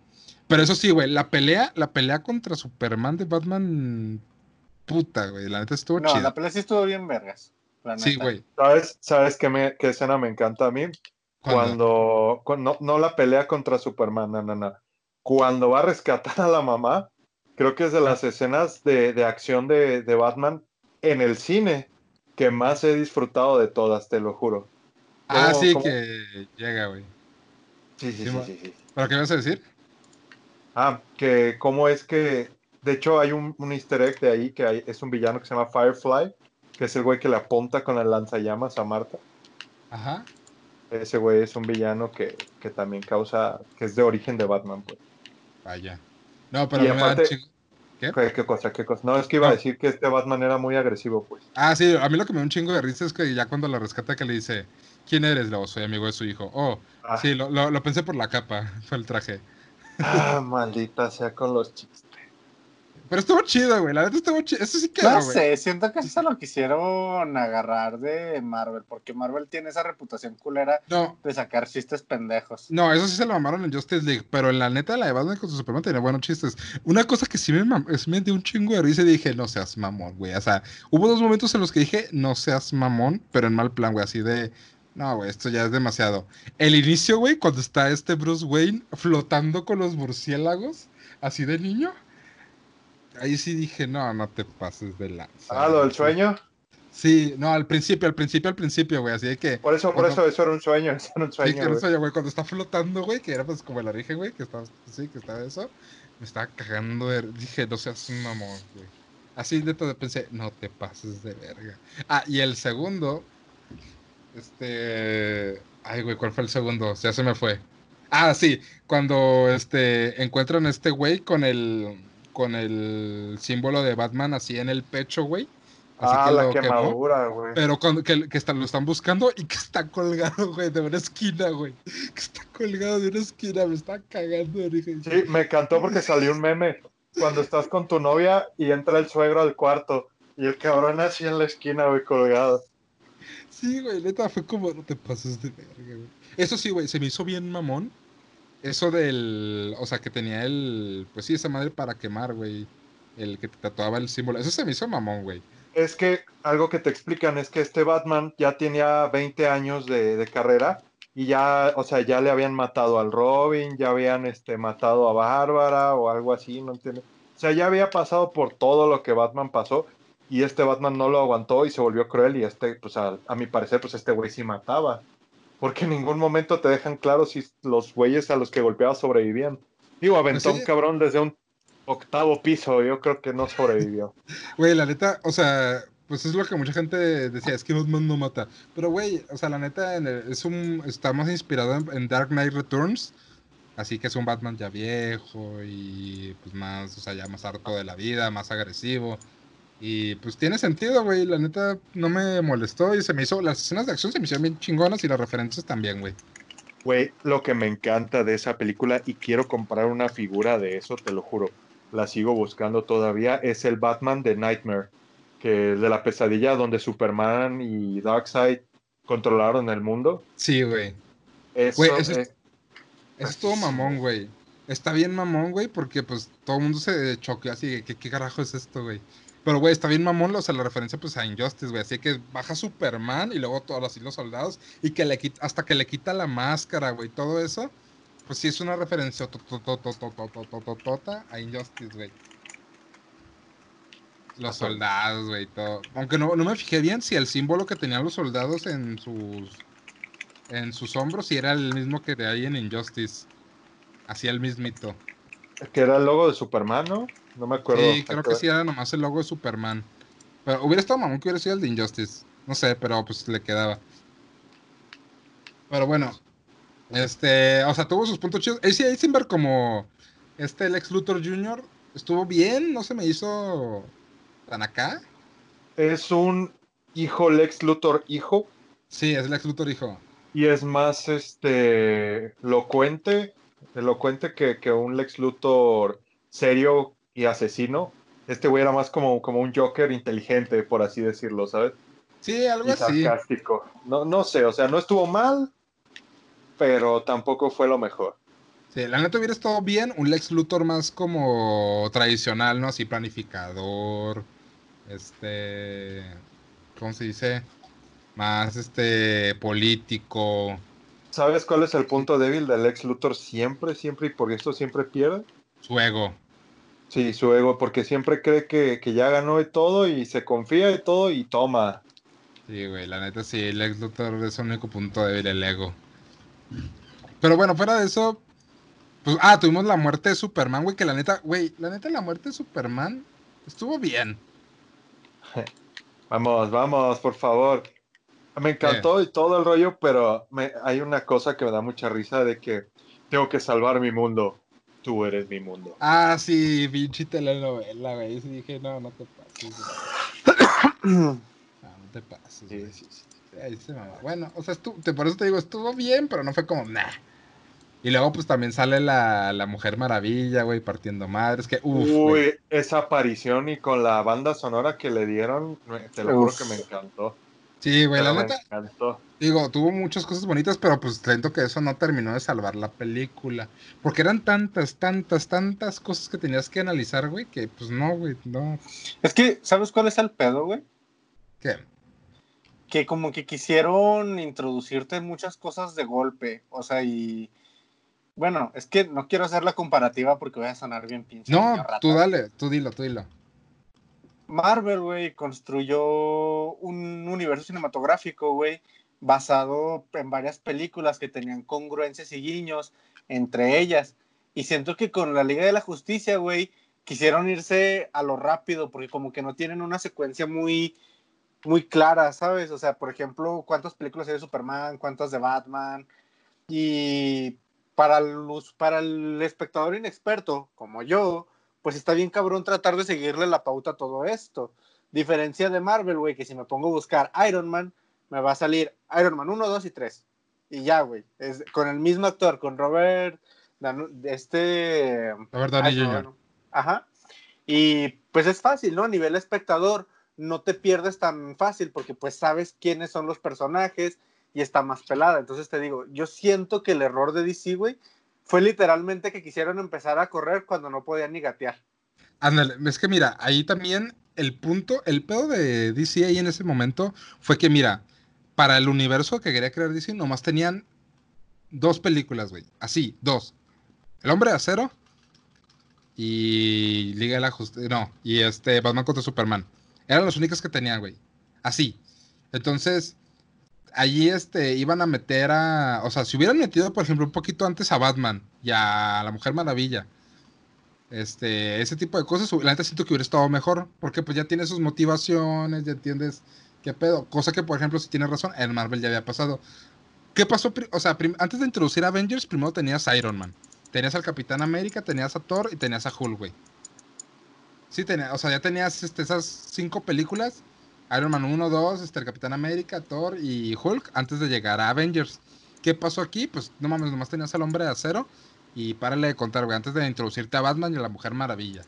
Pero eso sí, güey, la pelea, la pelea contra Superman de Batman, puta, güey. La neta estuvo chida. No, la pelea sí estuvo bien vergas. Sí, güey. ¿Sabes, ¿Sabes qué, me, qué escena me encanta a mí? Cuando, cuando no, no, la pelea contra Superman, no, no, no. Cuando va a rescatar a la mamá, creo que es de las escenas de, de acción de, de, Batman en el cine que más he disfrutado de todas, te lo juro. Ah, ¿Cómo, sí, cómo? que llega, güey. Sí, sí, sí, sí, sí. ¿Pero qué vas a decir? Ah, que cómo es que, de hecho hay un, un easter egg de ahí que hay, es un villano que se llama Firefly, que es el güey que le apunta con el lanzallamas a Marta. Ajá. Ese güey es un villano que, que, también causa, que es de origen de Batman, pues. Vaya. No, pero y aparte, ¿Qué? ¿Qué? ¿Qué cosa? ¿Qué cosa? No, es que iba no. a decir que este Batman era muy agresivo, pues. Ah, sí, a mí lo que me da un chingo de risa es que ya cuando lo rescata que le dice, ¿quién eres? Luego soy amigo de su hijo. Oh, ah. sí, lo, lo, lo, pensé por la capa, fue el traje. Ah, maldita sea con los chistes. Pero estuvo chido, güey. La verdad estuvo chido. Eso sí que. No sé, siento que eso se lo quisieron agarrar de Marvel, porque Marvel tiene esa reputación culera no. de sacar chistes pendejos. No, eso sí se lo mamaron en Justice League, pero en la neta, la de Batman con su Superman tenía buenos chistes. Una cosa que sí me, me dio un chingo de risa y dije, no seas mamón, güey. O sea, hubo dos momentos en los que dije, no seas mamón, pero en mal plan, güey, así de. No, güey, esto ya es demasiado. El inicio, güey, cuando está este Bruce Wayne flotando con los murciélagos, así de niño. Ahí sí dije, no, no te pases de lanza. Ah, lo del sueño. Sí, no, al principio, al principio, al principio, güey, así de que... Por eso, por eso, eso era un sueño, eso era un sueño, Sí, que era un sueño, güey, cuando está flotando, güey, que era pues como el origen, güey, que estaba, sí, que estaba eso, me estaba cagando de... Dije, no seas un mamón, güey. Así de todo pensé, no te pases de verga. Ah, y el segundo, este... Ay, güey, ¿cuál fue el segundo? Ya se me fue. Ah, sí, cuando, este, encuentran a este güey con el con el símbolo de Batman así en el pecho, güey. Así ah, que la quemadura, güey. Pero cuando, que, que está, lo están buscando y que está colgado, güey, de una esquina, güey. Que está colgado de una esquina, me está cagando. Dije, sí, me encantó porque salió un meme. Cuando estás con tu novia y entra el suegro al cuarto y el cabrón así en la esquina, güey, colgado. Sí, güey, neta, fue como, no te pases de verga, güey. Eso sí, güey, se me hizo bien mamón eso del. O sea, que tenía el. Pues sí, esa madre para quemar, güey. El que tatuaba el símbolo. Eso se me hizo mamón, güey. Es que algo que te explican es que este Batman ya tenía 20 años de, de, carrera y ya, o sea, ya le habían matado al Robin, ya habían este, matado a Bárbara o algo así, no entiendo. O sea, ya había pasado por todo lo que Batman pasó y este Batman no lo aguantó y se volvió cruel y este, pues a, a mi parecer, pues este güey sí mataba porque en ningún momento te dejan claro si los güeyes a los que golpeaba sobrevivían. Digo, aventó ¿Sí? un cabrón desde un octavo piso, yo creo que no sobrevivió. Güey, la neta, o sea, pues es lo que mucha gente decía, es que Batman no mata. Pero, güey, o sea, la neta, es un, está más inspirado en, en, Dark Knight Returns, así que es un Batman ya viejo y pues más, o sea, ya más harto de la vida, más agresivo. Y pues tiene sentido, güey. La neta no me molestó y se me hizo. Las escenas de acción se me hicieron bien chingonas y las referencias también, güey. Güey, lo que me encanta de esa película y quiero comprar una figura de eso, te lo juro. La sigo buscando todavía. Es el Batman de Nightmare, que de la pesadilla donde Superman y Darkseid controlaron el mundo. Sí, güey. Eso, güey, eso, es, eso es todo mamón, güey. Está bien mamón, güey, porque pues todo el mundo se choqueó así. ¿Qué, qué carajo es esto, güey? Pero, güey, está bien mamón, o sea, la referencia pues a Injustice, güey. Así que baja Superman y luego todos así los soldados y que le quita, hasta que le quita la máscara, güey. Todo eso, pues sí es una referencia a Injustice, güey. Los soldados, güey, todo. Aunque no, no me fijé bien si el símbolo que tenían los soldados en sus en sus hombros si era el mismo que de ahí en Injustice. Así el mismito. Que era el logo de Superman, ¿no? No me acuerdo. Sí, creo que sí era nomás el logo de Superman. Pero hubiera estado mamón que hubiera sido el de Injustice. No sé, pero pues le quedaba. Pero bueno. Este, o sea, tuvo sus puntos chidos. AC Eisenberg como este Lex Luthor Jr. estuvo bien, no se me hizo tan acá. Es un hijo Lex Luthor hijo Sí, es Lex Luthor hijo. y es más este elocuente, elocuente que, que un Lex Luthor serio y asesino. Este güey era más como, como un Joker inteligente, por así decirlo, ¿sabes? Sí, algo Y así. sarcástico. No, no sé, o sea, no estuvo mal, pero tampoco fue lo mejor. Sí, la neta hubiera estado bien un Lex Luthor más como tradicional, ¿no? Así planificador. Este. ¿Cómo se dice? Más este político. ¿Sabes cuál es el punto débil del Lex Luthor siempre, siempre y por esto siempre pierde? Su ego. Sí, su ego, porque siempre cree que, que ya ganó de todo y se confía de todo y toma. Sí, güey, la neta sí, Lex Luthor es el único punto débil, el ego. Pero bueno, fuera de eso, pues, ah, tuvimos la muerte de Superman, güey, que la neta, güey, la neta la muerte de Superman estuvo bien. Vamos, vamos, por favor. Me encantó y todo el rollo, pero me- hay una cosa que me da mucha risa de que tengo que salvar mi mundo. Tú eres mi mundo. Ah, sí, pinche telenovela, güey, sí dije, no, no te pases. No, no te pases, Sí, sí, sí. Ahí se. Bueno, o sea, estu- te, por eso te digo, estuvo bien, pero no fue como, nah. Y luego, pues también sale la, la Mujer Maravilla, güey, partiendo madres. Que, uff, güey. Uy, esa aparición y con la banda sonora que le dieron, te lo juro Uf. que me encantó. Sí, güey, la Pero me neta, encantó. Digo, tuvo muchas cosas bonitas, pero pues siento que eso no terminó de salvar la película. Porque eran tantas, tantas, tantas cosas que tenías que analizar, güey, que pues no, güey, no. Es que, ¿sabes cuál es el pedo, güey? ¿Qué? Que como que quisieron introducirte muchas cosas de golpe. O sea, y. Bueno, es que no quiero hacer la comparativa porque voy a sonar bien pinche. No, rata. tú dale, tú dilo, tú dilo. Marvel, güey, construyó un universo cinematográfico, güey, basado en varias películas que tenían congruencias y guiños entre ellas. Y siento que con la Liga de la Justicia, güey, quisieron irse a lo rápido porque como que no tienen una secuencia muy, muy clara, ¿sabes? O sea, por ejemplo, cuántas películas hay de Superman, cuántas de Batman. Y para, los, para el espectador inexperto, como yo, pues está bien cabrón tratar de seguirle la pauta a todo esto. Diferencia de Marvel, güey, que si me pongo a buscar Iron Man, me va a salir Iron Man 1, 2 y 3. Y ya, güey. Es con el mismo actor, con Robert, Dan- este... Robert Downey Jr. no. Ajá. Y pues es fácil, ¿no? A nivel espectador, no te pierdes tan fácil porque pues sabes quiénes son los personajes y está más pelada. Entonces te digo, yo siento que el error de DC, güey, fue literalmente que quisieron empezar a correr cuando no podían ni gatear. Ándale, es que mira, ahí también el punto, el pedo de DC ahí en ese momento fue que, mira, para el universo que quería crear DC, nomás tenían dos películas, güey. Así, dos. El Hombre de Acero y Liga de la Justicia. No, y este Batman contra Superman. Eran las únicas que tenían, güey. Así. Entonces, allí este, iban a meter a. O sea, si hubieran metido, por ejemplo, un poquito antes a Batman y a la Mujer Maravilla. Este, ese tipo de cosas, la neta siento que hubiera estado mejor, porque pues ya tiene sus motivaciones, ya entiendes qué pedo. Cosa que, por ejemplo, si tienes razón, en Marvel ya había pasado. ¿Qué pasó? O sea, antes de introducir Avengers, primero tenías Iron Man. Tenías al Capitán América, tenías a Thor y tenías a Hulk, güey. Sí, tenía, o sea, ya tenías este, esas cinco películas. Iron Man 1, 2, este, el Capitán América, Thor y Hulk antes de llegar a Avengers. ¿Qué pasó aquí? Pues no mames, nomás tenías al hombre de acero y párale de contar, güey, antes de introducirte a Batman y a la Mujer Maravilla.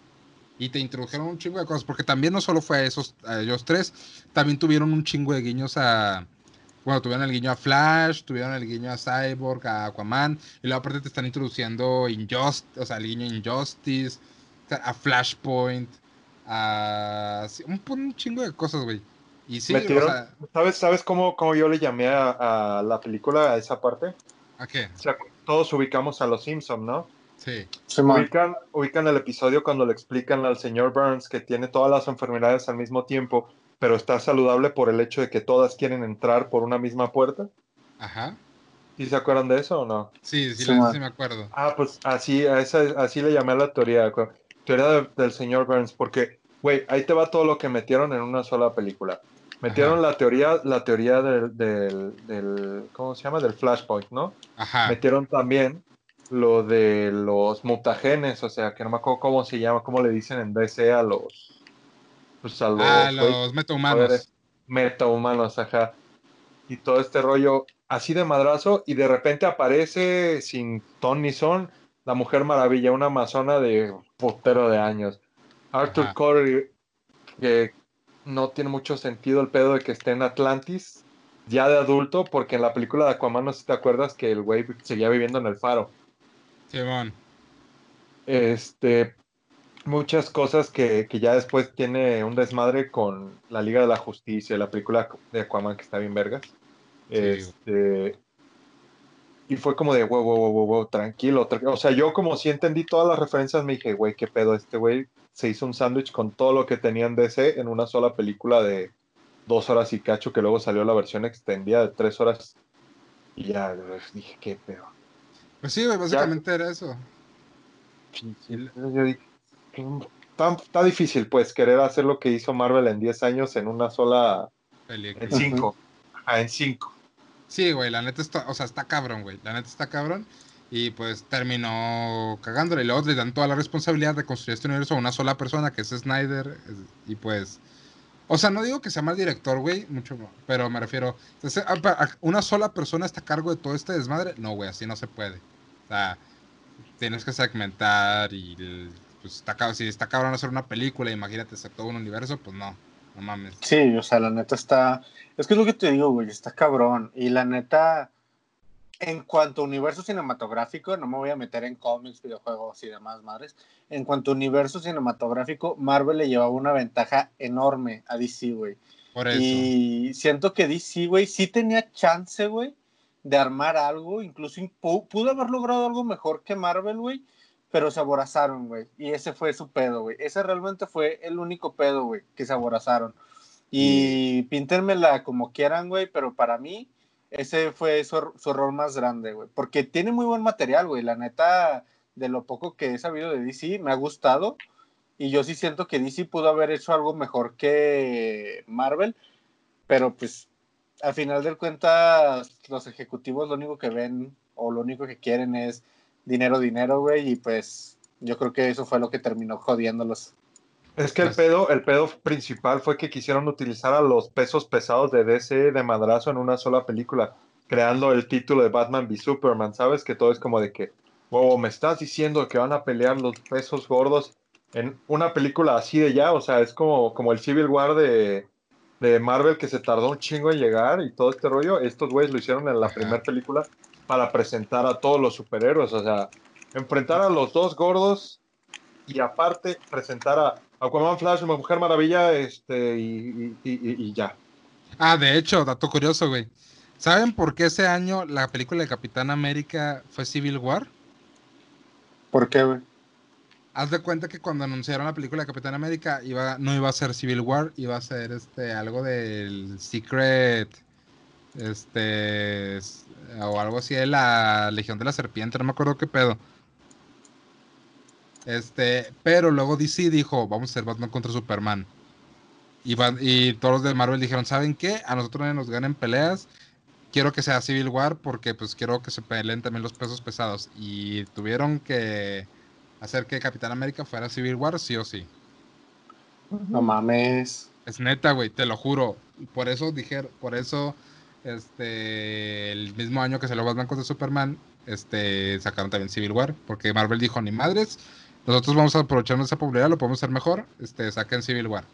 Y te introdujeron un chingo de cosas, porque también no solo fue a esos, a ellos tres, también tuvieron un chingo de guiños a... Bueno, tuvieron el guiño a Flash, tuvieron el guiño a Cyborg, a Aquaman, y luego aparte te están introduciendo Injustice, o sea, el guiño Injustice, a Flashpoint, a... un, un chingo de cosas, güey. Y sí, Metieron- o sea, ¿Sabes, sabes cómo, cómo yo le llamé a, a la película, a esa parte? ¿a qué? O sea, todos ubicamos a los Simpson, ¿no? Sí. Ubican, ubican el episodio cuando le explican al señor Burns que tiene todas las enfermedades al mismo tiempo, pero está saludable por el hecho de que todas quieren entrar por una misma puerta. Ajá. ¿Sí se acuerdan de eso o no? Sí, sí, Sí, la- man. sí me acuerdo. Ah, pues así, a esa, así le llamé a la teoría, teoría de- del señor Burns, porque, güey, ahí te va todo lo que metieron en una sola película. Metieron la teoría, la teoría del, del, del- ¿cómo se llama? Del Flashpoint, ¿no? Ajá. Metieron también lo de los mutagenes, o sea, que no me acuerdo cómo se llama, cómo le dicen en DC a los, pues a los, Ah, los metahumanos. metahumanos, ajá. Y todo este rollo así de madrazo y de repente aparece sin ton ni son la Mujer Maravilla, una amazona de putero de años. Arthur Ajá. Curry, que no tiene mucho sentido el pedo de que esté en Atlantis, ya de adulto, porque en la película de Aquaman no sé si te acuerdas que el güey seguía viviendo en el faro. Simón. Este, muchas cosas que, que ya después tiene un desmadre con la Liga de la Justicia, la película de Aquaman que está bien vergas. Sí. Este, y fue como de, wow, wow, wow, wow, tranquilo, tra- O sea, yo como sí entendí todas las referencias, me dije, güey, qué pedo, este güey se hizo un sándwich con todo lo que tenía en DC en una sola película de dos horas y cacho, que luego salió la versión extendida de tres horas. Y ya, dije, qué pedo. Pues sí, güey, básicamente era eso. Yo dije, está, está difícil, pues, querer hacer lo que hizo Marvel en 10 años en una sola. Película. En 5. Ajá, en 5. Sí, güey, la neta está, o sea, está cabrón, güey. La neta está cabrón. Y pues terminó cagándole. Y luego le dan toda la responsabilidad de construir este universo a una sola persona, que es Snyder. Y pues. O sea, no digo que sea mal director, güey, mucho, pero me refiero. ¿Una sola persona está a cargo de todo este desmadre? No, güey, así no se puede. Sea, tienes que segmentar y. Pues está cabrón. Si está cabrón hacer una película, imagínate hacer todo un universo, pues no. No mames. Sí, o sea, la neta está. Es que es lo que te digo, güey, está cabrón. Y la neta, en cuanto a universo cinematográfico, no me voy a meter en cómics, videojuegos y demás madres. En cuanto a universo cinematográfico, Marvel le llevaba una ventaja enorme a DC, güey. Por eso. Y siento que DC, güey, sí tenía chance, güey, de armar algo. Incluso pu- pudo haber logrado algo mejor que Marvel, güey. Pero se aborazaron, güey. Y ese fue su pedo, güey. Ese realmente fue el único pedo, güey, que se aborazaron. Y píntenmela como quieran, güey. Pero para mí, ese fue su, su error más grande, güey. Porque tiene muy buen material, güey. La neta, de lo poco que he sabido de DC, me ha gustado. Y yo sí siento que DC pudo haber hecho algo mejor que Marvel, pero pues al final de cuentas los ejecutivos lo único que ven o lo único que quieren es dinero, dinero, güey, y pues yo creo que eso fue lo que terminó jodiéndolos. Es que el Pues- pedo, el pedo principal fue que quisieron utilizar a los pesos pesados de DC de madrazo en una sola película, creando el título de Batman v Superman, ¿sabes? Que todo es como de que, wow, me estás diciendo que van a pelear los pesos gordos en una película así de ya, o sea, es como, como el Civil War de, de Marvel que se tardó un chingo en llegar y todo este rollo, estos güeyes lo hicieron en la primera película para presentar a todos los superhéroes, o sea, enfrentar a los dos gordos y aparte presentar a Aquaman Flash, Mujer Maravilla, este, y, y- y- y ya. Ah, de hecho, dato curioso, güey. ¿Saben por qué ese año la película de Capitán América fue Civil War? ¿Por qué, güey? Haz de cuenta que cuando anunciaron la película de Capitán América iba, no iba a ser Civil War, iba a ser este algo del Secret, este, o algo así de la Legión de la Serpiente, no me acuerdo qué pedo. Este, pero luego DC dijo, vamos a hacer Batman contra Superman. Y, todos los de Marvel dijeron, ¿saben qué? A nosotros no nos ganen peleas. Quiero que sea Civil War porque pues quiero que se peleen también los pesos pesados. Y tuvieron que hacer que Capitán América fuera Civil War, sí o sí. No mames. Es neta, güey, te lo juro. Por eso dijeron, por eso, este, el mismo año que salió Batman contra Superman, este, sacaron también Civil War, porque Marvel dijo, ni madres, nosotros vamos a aprovecharnos esa popularidad, lo podemos hacer mejor, este, saquen Civil War.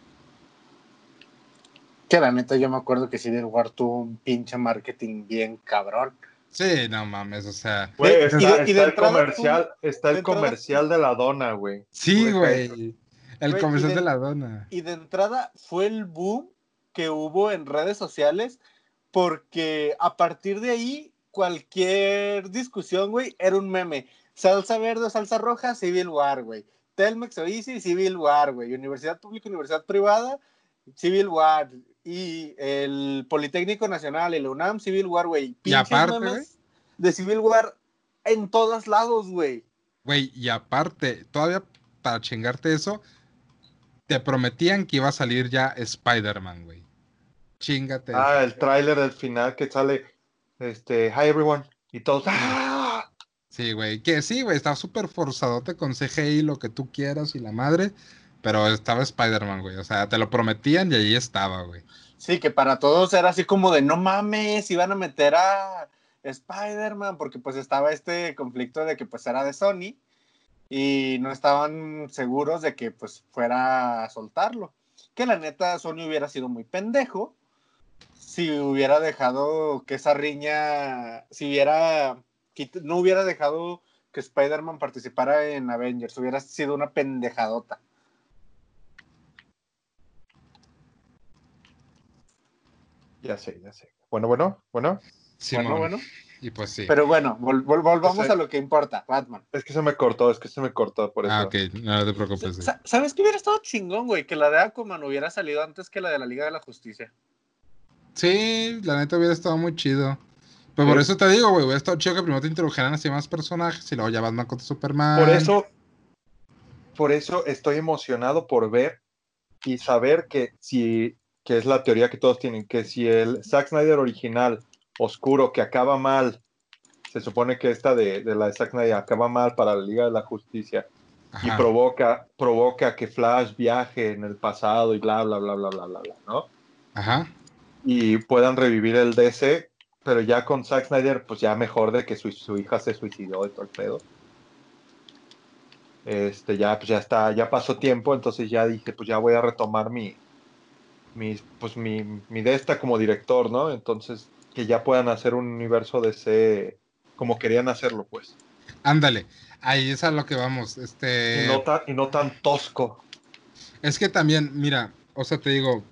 Que la neta yo me acuerdo que Civil War tuvo un pinche marketing bien cabrón. Sí, no mames, o sea, Güey, está, y de- y de está el entrada, comercial, está el de comercial de la dona, güey. sí, güey, el Güey, comercial de- de la dona. Y de entrada fue el boom que hubo en redes sociales, porque a partir de ahí, cualquier discusión, güey, era un meme. Salsa verde o salsa roja, Civil War, güey. Telmex o Easy, Civil War, güey. Universidad pública, universidad privada, Civil War. Y el Politécnico Nacional y la UNAM, Civil War, güey. Pinches aparte, güey. de Civil War en todos lados, güey. Güey, y aparte, todavía para chingarte eso, te prometían que iba a salir ya Spider-Man, güey. Chingate. Ah, el tráiler del final que sale, este, hi everyone, y todos, ¡ah! Sí, güey. Que sí, güey, estaba súper forzadote con CGI, lo que tú quieras y la madre. Pero estaba Spider-Man, güey. O sea, te lo prometían y ahí estaba, güey. Sí, que para todos era así como de no mames, iban a meter a Spider-Man, porque pues estaba este conflicto de que pues era de Sony y no estaban seguros de que pues fuera a soltarlo. Que la neta Sony hubiera sido muy pendejo si hubiera dejado que esa riña, si hubiera, no hubiera dejado que Spider-Man participara en Avengers, hubiera sido una pendejadota. Ya sé, ya sé. Bueno, bueno, bueno. Sí, bueno, bueno. Y pues sí. Pero bueno, vol vol volvamos O sea, a lo que importa, Batman. Es que se me cortó, es que se me cortó por eso. Ah, ok, no te preocupes. ¿Sabes qué hubiera estado chingón, güey? Que la de Aquaman hubiera salido antes que la de la Liga de la Justicia. Sí, la neta hubiera estado muy chido. Pues por eso te digo, güey, hubiera estado chido que primero te introdujeran así más personajes y luego ya Batman contra Superman. Por eso, por eso estoy emocionado por ver y saber que si, que es la teoría que todos tienen, que si el Zack Snyder original, oscuro, que acaba mal, se supone que esta de, de la de Zack Snyder acaba mal para la Liga de la Justicia y provoca, provoca que Flash viaje en el pasado y bla, bla, bla, bla, bla, bla, bla, ¿no? Ajá. y puedan revivir el DC, pero ya con Zack Snyder, pues ya mejor de que su, su hija se suicidó y todo el pedo. Este, ya, pues ya está, ya pasó tiempo, entonces ya dije, pues ya voy a retomar mi, mi, pues mi, mi de esta como director, ¿no? Entonces, que ya puedan hacer un universo DC como querían hacerlo, pues. Ándale, ahí es a lo que vamos. Y, Este, no tan, y no tan tosco. es que también, mira, o sea, te digo,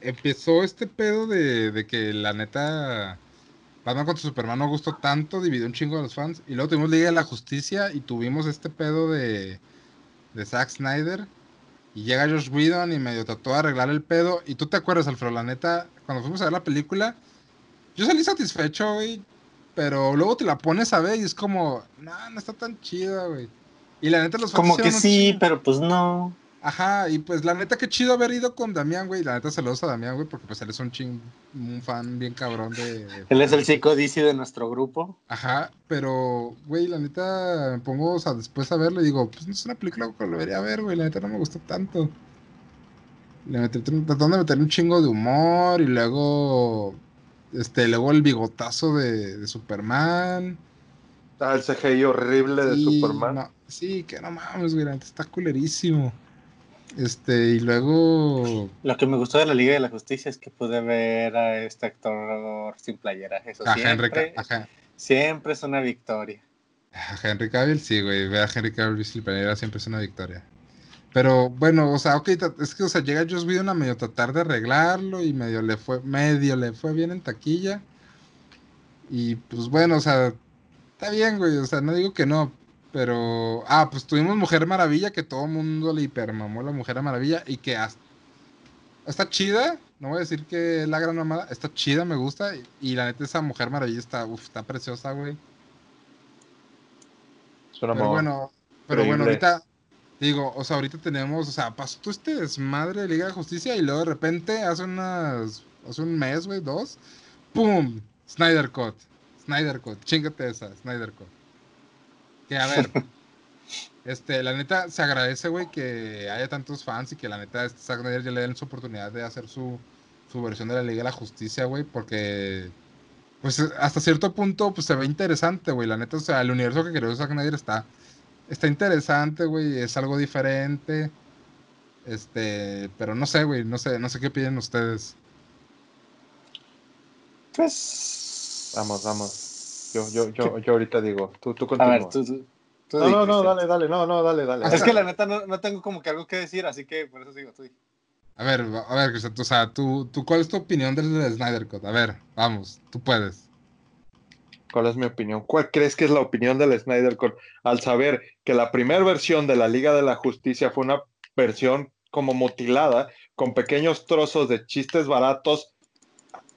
empezó este pedo de, de que la neta Batman contra Superman no gustó tanto, dividió un chingo a los fans. Y luego tuvimos Liga de la Justicia y tuvimos este pedo de, de Zack Snyder. Y llega Josh Whedon y medio trató de arreglar el pedo. Y tú te acuerdas, Alfredo, la neta, cuando fuimos a ver la película, yo salí satisfecho, güey. Pero luego te la pones a ver y es como, no, no está tan chida, güey. Y la neta los fans Como que sí, pero pues no. Ajá, y pues la neta, qué chido haber ido con Damián, güey. La neta, saludos a Damián, güey, porque pues él es un ching, un fan bien cabrón de. de- Él es el chico DC de nuestro grupo. Ajá, pero, güey, la neta, me pongo, o sea, después a verlo y digo, pues no es una película que debería ver, güey. La neta no me gustó tanto. Le metí, trataron de meter un chingo de humor y luego, este, luego el bigotazo de, de Superman. Ah, el CGI horrible de Sí, Superman. no, sí, que no mames, güey, la neta está culerísimo. Este, y luego. Lo que me gustó de la Liga de la Justicia es que pude ver a este actor sin playera. Eso A Henry, siempre, ajá, siempre es una victoria. a Henry Cavill, sí, güey. Ver a Henry Cavill sin playera siempre es una victoria. Pero bueno, o sea, ok, es que, o sea, llega Joss Whedon a medio tratar de arreglarlo y medio le fue, medio le fue bien en taquilla. Y pues bueno, o sea, está bien, güey, o sea, no digo que no, pero, ah, pues tuvimos Mujer Maravilla, que todo el mundo le hipermamó la Mujer Maravilla y que hasta, está chida, no voy a decir que es la gran mamada, está chida, me gusta, y, la neta esa Mujer Maravilla está, uf, está preciosa, güey. Un Pero bueno, pero bueno, ahorita, digo, o sea, ahorita tenemos, o sea, pasó todo este desmadre de Liga de Justicia y luego de repente, hace unas, hace un mes, güey, dos, ¡pum! Snyder Cut, Snyder Cut, chingate esa, Snyder Cut. Que a ver, este, la neta, se agradece, güey, que haya tantos fans y que la neta, este Zack Snyder ya le den su oportunidad de hacer su, su versión de la Liga de la Justicia, güey, porque, pues, hasta cierto punto, pues, se ve interesante, güey, la neta, o sea, el universo que creó Zack Snyder está, está interesante, güey, es algo diferente, este, pero no sé, güey, no sé, no sé qué piden ustedes. Pues. Vamos, vamos. Yo, yo, yo, yo ahorita digo, tú, tú A continúa. ver, tú. tú- tú No, di, no, no, dale, dale, no, no, dale, dale. Es que la neta no, no tengo como que algo que decir, así que por eso digo, tú. A ver, a ver, Cristian, tú, o sea, tú, tú, ¿cuál es tu opinión del Snyder Cut? A ver, vamos, tú puedes. ¿Cuál es mi opinión? ¿Cuál crees que es la opinión del Snyder Cut? Al saber que la primera versión de la Liga de la Justicia fue una versión como mutilada, con pequeños trozos de chistes baratos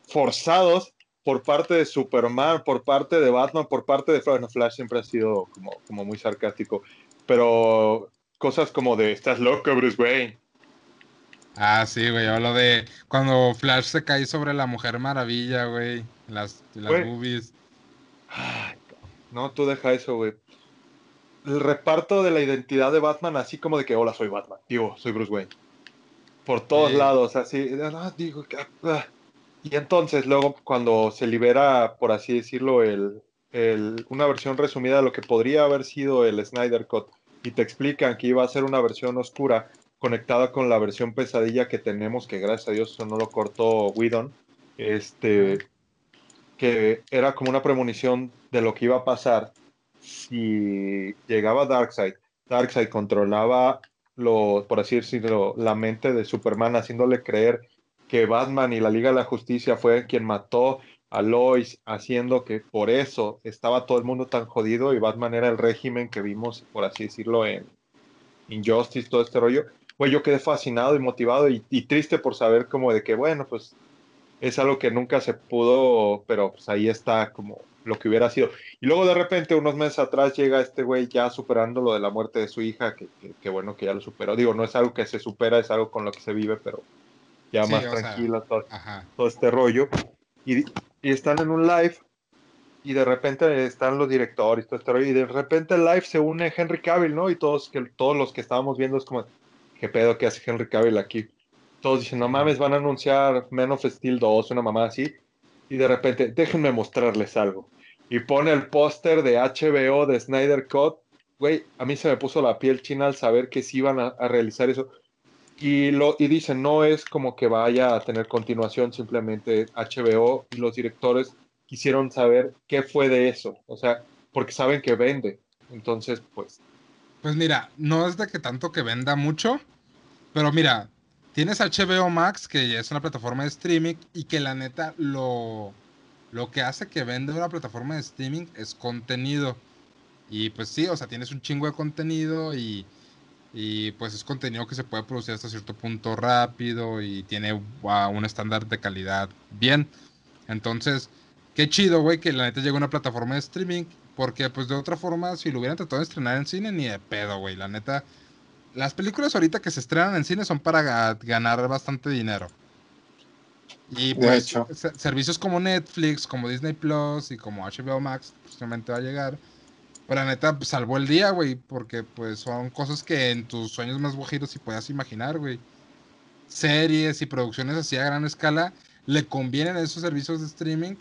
forzados por parte de Superman, por parte de Batman, por parte de Flash. Bueno, Flash siempre ha sido como, como muy sarcástico, pero cosas como de, estás loco, Bruce Wayne. Ah, sí, güey, hablo de cuando Flash se cae sobre la Mujer Maravilla, güey, las, las Güey. boobies. Ay, No, tú deja eso, güey. El reparto de la identidad de Batman, así como de que, hola, soy Batman. Digo, soy Bruce Wayne. Por todos Sí. lados, así. ah, digo, que- ah. Y entonces, luego, cuando se libera, por así decirlo, el, el- una versión resumida de lo que podría haber sido el Snyder Cut, y te explican que iba a ser una versión oscura conectada con la versión pesadilla que tenemos, que gracias a Dios eso no lo cortó Whedon, este, que era como una premonición de lo que iba a pasar si llegaba Darkseid. Darkseid controlaba, lo, por así decirlo, la mente de Superman, haciéndole creer que Batman y la Liga de la Justicia fue quien mató a Lois, haciendo que por eso estaba todo el mundo tan jodido y Batman era el régimen que vimos, por así decirlo, en Injustice, todo este rollo. Güey, yo quedé fascinado y motivado y, y triste por saber como de que, bueno, pues es algo que nunca se pudo, pero pues ahí está como lo que hubiera sido. Y luego de repente, unos meses atrás, llega este güey ya superando lo de la muerte de su hija, que, que- que bueno que ya lo superó. Digo, no es algo que se supera, es algo con lo que se vive, pero ya Sí, más o sea, tranquila todo, todo este rollo. Y, y están en un live y de repente están los directores y todo este rollo. Y de repente el live se une Henry Cavill, ¿no? Y todos, que, todos los que estábamos viendo es como, ¿qué pedo que hace Henry Cavill aquí? Todos dicen, no mames, van a anunciar Men of Steel 2, una mamá así. Y de repente, déjenme mostrarles algo. Y pone el póster de HBO de Snyder Cut. Güey, a mí se me puso la piel china al saber que sí iban a, a realizar eso. Y, lo, y dicen, no es como que vaya a tener continuación, simplemente HBO y los directores quisieron saber qué fue de eso. O sea, porque saben que vende. Entonces, pues, Pues mira, no es de que tanto que venda mucho, pero mira, tienes HBO Max, que es una plataforma de streaming, y que la neta lo, lo que hace que venda una plataforma de streaming es contenido. Y pues sí, o sea, tienes un chingo de contenido y, y pues es contenido que se puede producir hasta cierto punto rápido y tiene un estándar de calidad bien. Entonces, qué chido, güey, que la neta llegue a una plataforma de streaming. Porque, pues, de otra forma, si lo hubieran tratado de estrenar en cine, ni de pedo, güey. La neta, las películas ahorita que se estrenan en cine son para ga- ganar bastante dinero. Y pues, servicios como Netflix, como Disney Plus y como HBO Max, posiblemente va a llegar. Pero la neta, pues, salvó el día, güey, porque pues son cosas que en tus sueños más guajiros sí puedas imaginar, güey. Series y producciones así a gran escala le convienen a esos servicios de streaming,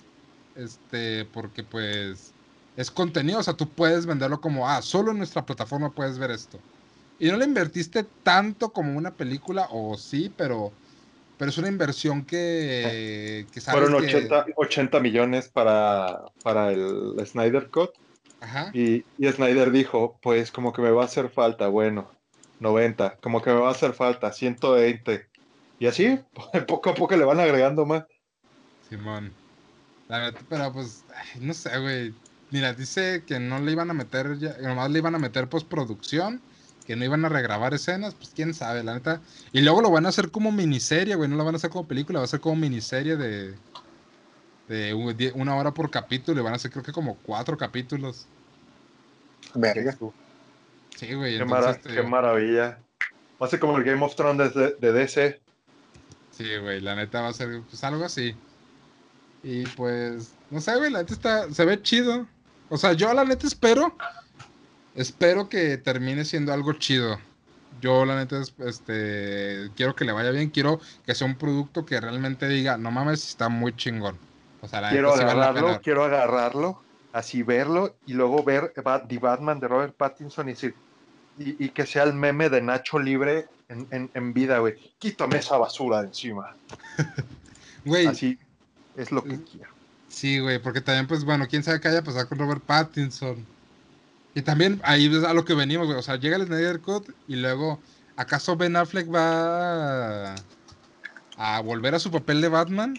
este, porque pues es contenido, o sea, tú puedes venderlo como, ah, solo en nuestra plataforma puedes ver esto. Y no le invertiste tanto como una película, o sí, pero, pero es una inversión que, que sabes fueron que- 80, 80 millones para, para el Snyder Cut. Ajá. Y, y Snyder dijo, pues como que me va a hacer falta, bueno, 90, como que me va a hacer falta, 120. Y así, poco a poco le van agregando más. Simón. La verdad, pero pues, ay, no sé, güey. Mira, dice que no le iban a meter, ya, nomás le iban a meter postproducción, que no iban a regrabar escenas, pues quién sabe, la neta. Y luego lo van a hacer como miniserie, güey, no lo van a hacer como película, va a ser como miniserie de, de die- una hora por capítulo, y van a ser creo que como cuatro capítulos. Verga. Sí, güey, Qué, entonces, mara- este, qué maravilla. Va a ser como el Game of Thrones de, de DC. Sí, güey, la neta va a ser pues algo así. Y pues, no sé, güey, la neta está, se ve chido. O sea, yo la neta espero, espero que termine siendo algo chido. Yo la neta, es- este, quiero que le vaya bien, quiero que sea un producto que realmente diga, no mames, está muy chingón. O sea, la Quiero sí agarrarlo, quiero agarrarlo, así verlo y luego ver The Batman de Robert Pattinson y decir, y, y que sea el meme de Nacho libre en, en- en vida, güey. Quítame esa basura de encima. Güey, Así es lo que quiero. Sí, güey, porque también, pues bueno, quién sabe qué haya pasado con Robert Pattinson. Y también ahí es a lo que venimos, güey. O sea, llega el Snyder Cut y luego, ¿acaso Ben Affleck va a, a volver a su papel de Batman?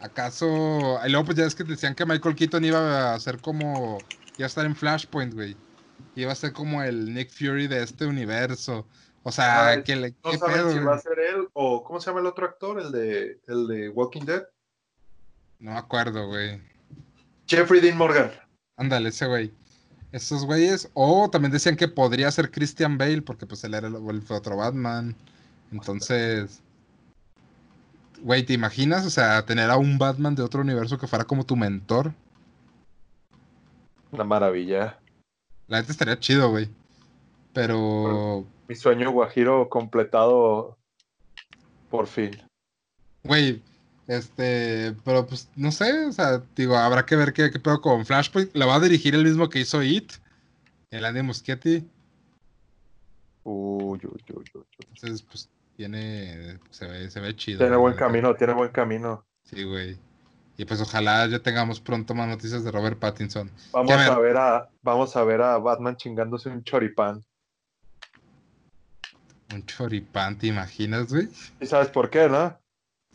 ¿Acaso? Y luego, pues ya es que decían que Michael Keaton iba a ser como. iba a estar en Flashpoint, güey. Iba a ser como el Nick Fury de este universo. O sea, Ah, que le. No ¿Qué saben pedo, si güey? va a ser él o ¿cómo se llama el otro actor? El de, el de Walking Dead. No me acuerdo, güey. Jeffrey Dean Morgan. Ándale, ese güey. Esos güeyes. O también decían que podría ser Christian Bale, porque pues él era el, el otro Batman. Entonces. Güey, ¿te imaginas? O sea, tener a un Batman de otro universo que fuera como tu mentor. Una maravilla. La neta estaría chido, güey. Pero, Mi sueño guajiro completado por fin. güey, este, pero pues no sé, o sea, digo, habrá que ver qué, qué pedo con Flashpoint. La va a dirigir el mismo que hizo It, el Andy Muschietti. Uy, uy, uy, uy, uy. Entonces, pues tiene, se ve, se ve chido. Tiene buen camino, tiene buen camino. Sí, güey. Y pues ojalá ya tengamos pronto más noticias de Robert Pattinson. Vamos a ver a, vamos a ver a Batman chingándose un choripán. Un choripán, ¿te imaginas, güey? ¿Y sabes por qué, no?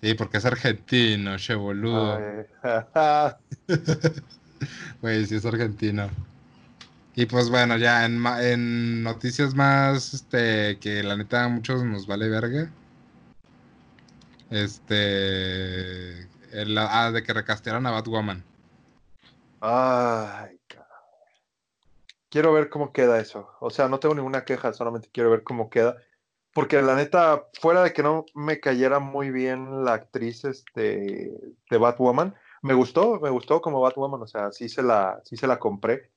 Sí, porque es argentino, che boludo. Ay, Güey, sí es argentino. Y pues bueno, ya en, en noticias más, este, que la neta a muchos nos vale verga. Este, ah, de que recastearon a Batwoman. Ay, cabrón. Quiero ver cómo queda eso. O sea, no tengo ninguna queja, solamente quiero ver cómo queda. Porque la neta, fuera de que no me cayera muy bien la actriz este, de Batwoman, me gustó, me gustó como Batwoman, o sea, sí se la, sí se la compré.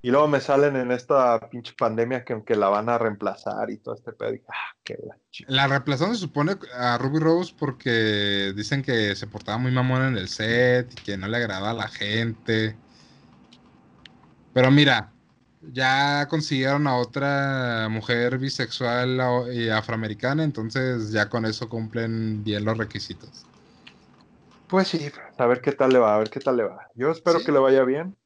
Y luego me salen en esta pinche pandemia que aunque la van a reemplazar y todo este pedo, y, ah, qué la La reemplazaron se supone a Ruby Rose porque dicen que se portaba muy mamón en el set y que no le agradaba a la gente. Pero mira, ya consiguieron a otra mujer bisexual y afroamericana, entonces ya con eso cumplen bien los requisitos. Pues sí, a ver qué tal le va, a ver qué tal le va. Yo espero Sí. que le vaya bien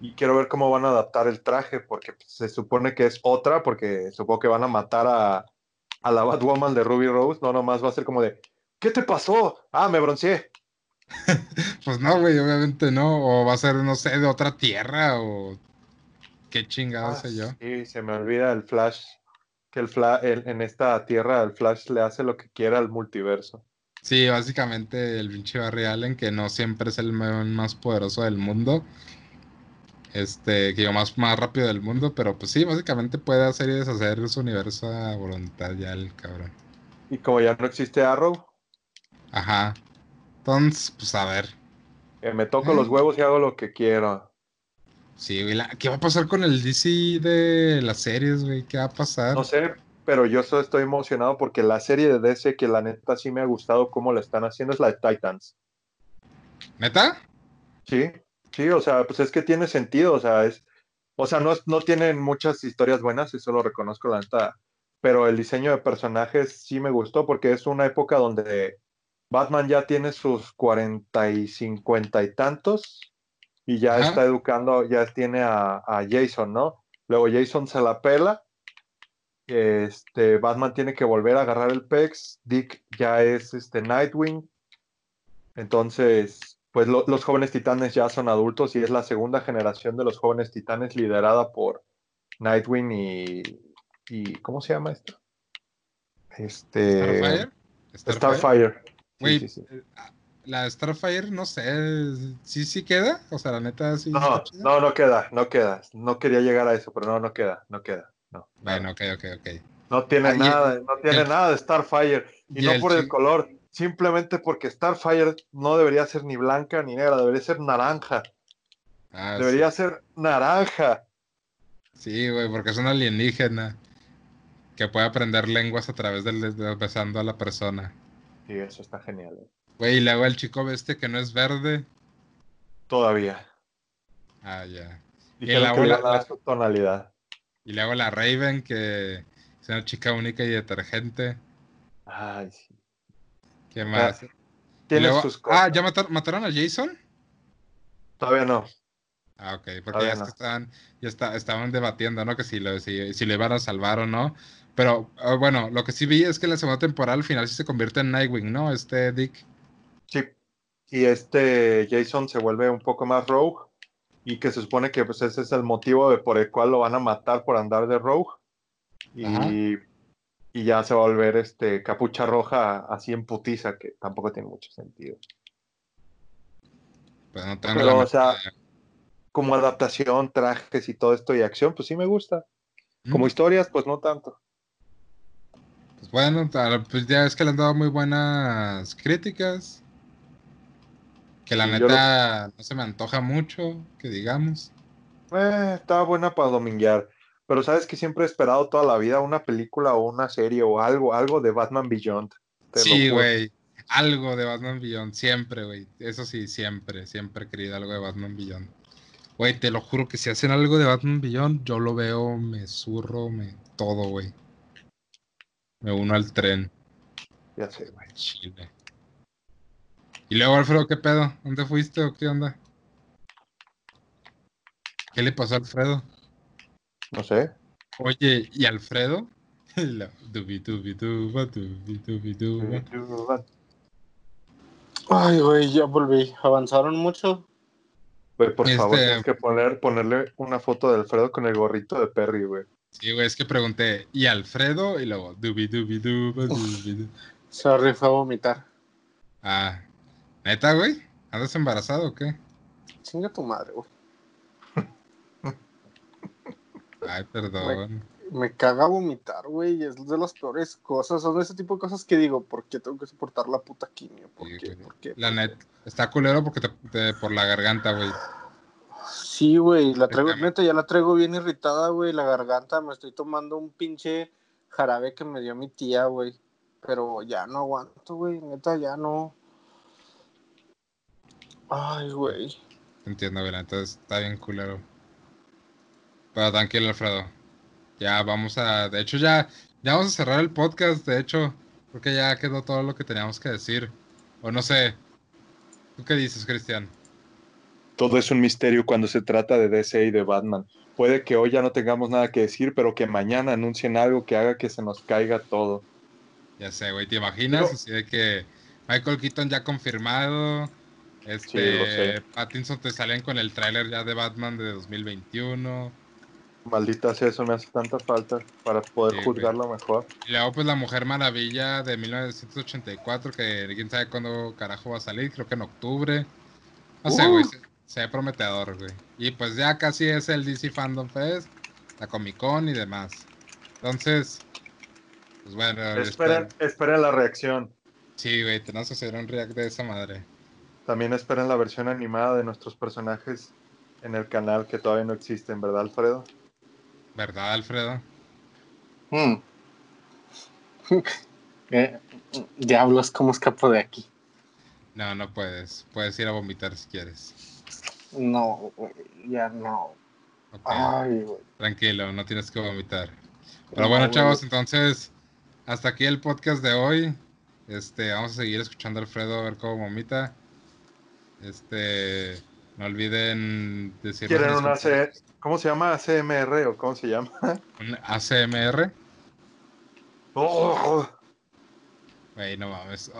y quiero ver cómo van a adaptar el traje, porque se supone que es otra, porque supongo que van a matar a, a la Batwoman de Ruby Rose, no nomás va a ser como de, ¿qué te pasó? Ah, me bronceé. Pues no, güey, obviamente no. O va a ser, no sé, de otra tierra o qué chingado Ah, sé yo. Sí, se me olvida el Flash, que el Fla- el- en esta tierra el Flash le hace lo que quiera al multiverso. Sí, básicamente el pinche Barry Allen, que no siempre es el más poderoso del mundo. Este, que yo más, más rápido del mundo, pero pues sí, básicamente puede hacer y deshacer su universo a voluntad ya el cabrón. Y como ya no existe Arrow, Ajá. Entonces, pues a ver. eh, me toco Eh. los huevos y hago lo que quiero. Sí, güey, la- ¿qué va a pasar con el DC de las series, güey? ¿Qué va a pasar? No sé, pero yo solo estoy emocionado porque la serie de DC que la neta sí me ha gustado cómo la están haciendo es la de Titans. ¿Neta? Sí, sí, o sea, pues es que tiene sentido, o sea, es, o sea, no, es- no tienen muchas historias buenas, eso lo reconozco la neta, pero el diseño de personajes sí me gustó porque es una época donde Batman ya tiene sus cuarenta y cincuenta y tantos y ya Ajá. está educando, ya tiene a, a Jason, ¿no? Luego Jason se la pela, este, Batman tiene que volver a agarrar el pex, Dick ya es este Nightwing, entonces, pues lo- los jóvenes titanes ya son adultos y es la segunda generación de los jóvenes titanes liderada por Nightwing y, y ¿cómo se llama esto? Este ¿Starfire? Starfire. Sí, sí. eh, la Starfire, no sé, ¿sí, sí queda? O sea, la neta, sí. No, no, no queda, no queda. No quería llegar a eso, pero no, no queda, no queda. No, Bueno, ok, ok, ok. no tiene Ah, nada, no tiene el- nada de Starfire. Y, y no por el color, simplemente porque Starfire no debería ser ni blanca ni negra, debería ser naranja. Ah, Debería ser naranja. Sí, güey, porque es un alienígena que puede aprender lenguas a través del de- besando a la persona. Sí, eso está genial. eh. Güey, y luego el chico este que no es verde. Todavía. Ah, ya. La que le bola- iban a dar su tonalidad. Y luego la Raven, que es una chica única y detergente. Ay, sí. ¿Qué más? Y Tiene luego- sus cosas. ah, ¿ya matar- mataron a Jason? Todavía no. Ah, ok, porque Todavía ya es no. que estaban, ya está- estaban debatiendo, ¿no? Que si lo, si, si lo iban a salvar o no. Pero ah, bueno, lo que sí vi es que la segunda temporada al final sí se convierte en Nightwing, ¿no? Este Dick. Sí. Y este Jason se vuelve un poco más rogue. Y que se supone que pues, ese es el motivo de, por el cual lo van a matar por andar de rogue. Ajá. Y, ya se va a volver este capucha roja así en putiza, que tampoco tiene mucho sentido. Pues no tengo Pero, o sea. Como adaptación, trajes y todo esto y acción, pues sí me gusta. Como historias, pues no tanto. pues bueno, pues ya es que le han dado muy buenas críticas. Que la Sí, neta no se me antoja mucho, que digamos. Eh, estaba buena para dominguear. Pero sabes que siempre he esperado toda la vida una película o una serie o algo, algo de Batman Beyond. Te Sí, güey. Algo de Batman Beyond, siempre, güey. Eso sí, siempre, siempre querido algo de Batman Beyond. Güey, te lo juro que si hacen algo de Batman Beyond, yo lo veo, me zurro, me todo, güey. Me uno al tren, Ya sé, güey. Chile. Y luego, Alfredo, ¿qué pedo? ¿Dónde fuiste o qué onda? ¿Qué le pasó a Alfredo? No sé. Oye, ¿y Alfredo? La- dubi, dubi, duba, dubi, dubi, duba. Ay, güey, ya volví. ¿Avanzaron mucho? Güey, por favor, Este- tienes que poner, ponerle una foto de Alfredo con el gorrito de Perry, güey. Sí, güey, es que pregunté, ¿y Alfredo? Y luego, dubi, dubi, duba, dubi, du- Sorry, fue a vomitar. Ah, ¿neta, güey? ¿Andas embarazado o qué? Chinga tu madre, güey. Ay, perdón. Me caga vomitar, güey. Es de las peores cosas. Son ese tipo de cosas que digo, ¿por qué tengo que soportar la puta quimio? ¿Por Sí, qué? ¿Por qué? La ¿Por qué? net, está culero porque te, te- por la garganta, güey. Sí, güey, la traigo, Déjame. neta, ya la traigo bien irritada, güey, la garganta, me estoy tomando un pinche jarabe que me dio mi tía, güey, pero ya no aguanto, güey, neta, ya no. Ay, güey. Entiendo, güey, entonces está bien culero. Pero tranquilo, Alfredo. Ya vamos a, de hecho ya, ya vamos a cerrar el podcast, de hecho, porque ya quedó todo lo que teníamos que decir. O no sé. ¿Tú qué dices, Cristian? Todo es un misterio cuando se trata de DC y de Batman. Puede que hoy ya no tengamos nada que decir, pero que mañana anuncien algo que haga que se nos caiga todo. Ya sé, güey, ¿te imaginas? Pero- Así de que Michael Keaton ya confirmado. Este, Sí. Pattinson te salen con el tráiler ya de Batman de 2021. Maldita sea, eso me hace tanta falta para poder Sí, güey. juzgarlo mejor. Y luego, pues, La Mujer Maravilla de 1984, que quién sabe cuándo carajo va a salir, creo que en octubre. No sé, güey, se, se ve prometedor, güey. Y pues ya casi es el DC Fandom Fest, la Comic Con y demás. Entonces, pues bueno, Esperen, esperen la reacción. Sí, güey, tenemos que hacer un react de esa madre. También esperen la versión animada de nuestros personajes en el canal que todavía no existen, ¿verdad, Alfredo? ¿Verdad, Alfredo? Mm. Eh, Diablos, ¿cómo escapo de aquí? No, no puedes. Puedes ir a vomitar si quieres. No, güey, ya no. Ok, Ay, güey. Tranquilo, no tienes que vomitar. Pero No, bueno, chavos, entonces, hasta aquí el podcast de hoy. Este, vamos a seguir escuchando a Alfredo a ver cómo vomita. Este, no olviden decir ¿Quieren una C ¿Cómo se llama? ¿CMR o cómo se llama? ACMR. Oh, Güey, no mames.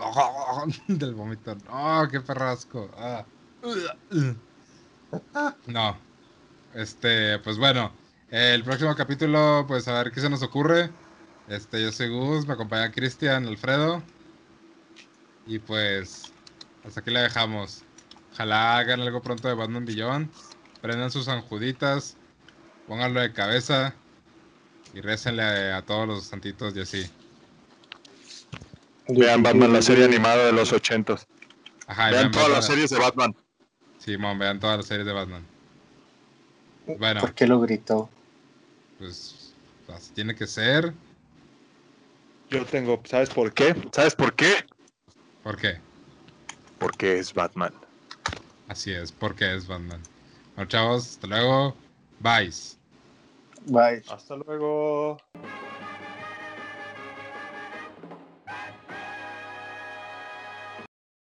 del vómito. Oh, qué perrasco. Ah. No. Este, pues bueno. El próximo capítulo, pues a ver qué se nos ocurre. Este, yo soy Gus, me acompaña Cristian, Alfredo. Y pues, hasta aquí la dejamos. Ojalá hagan algo pronto de Batman Beyond. Prendan sus anjuditas. Pónganlo de cabeza. Y récenle a todos los santitos y así. Vean Batman, la serie animada de los ochentos. Ajá, Vean vean todas las series de Batman. Simón, vean todas las series de Batman. Bueno, ¿Por qué lo gritó? pues así tiene que ser. Yo tengo, ¿sabes por qué? ¿Sabes por qué? ¿Por qué? Porque es Batman. Así es, porque es Batman. Bueno, chavos, hasta luego. Bye. Bye. Hasta luego.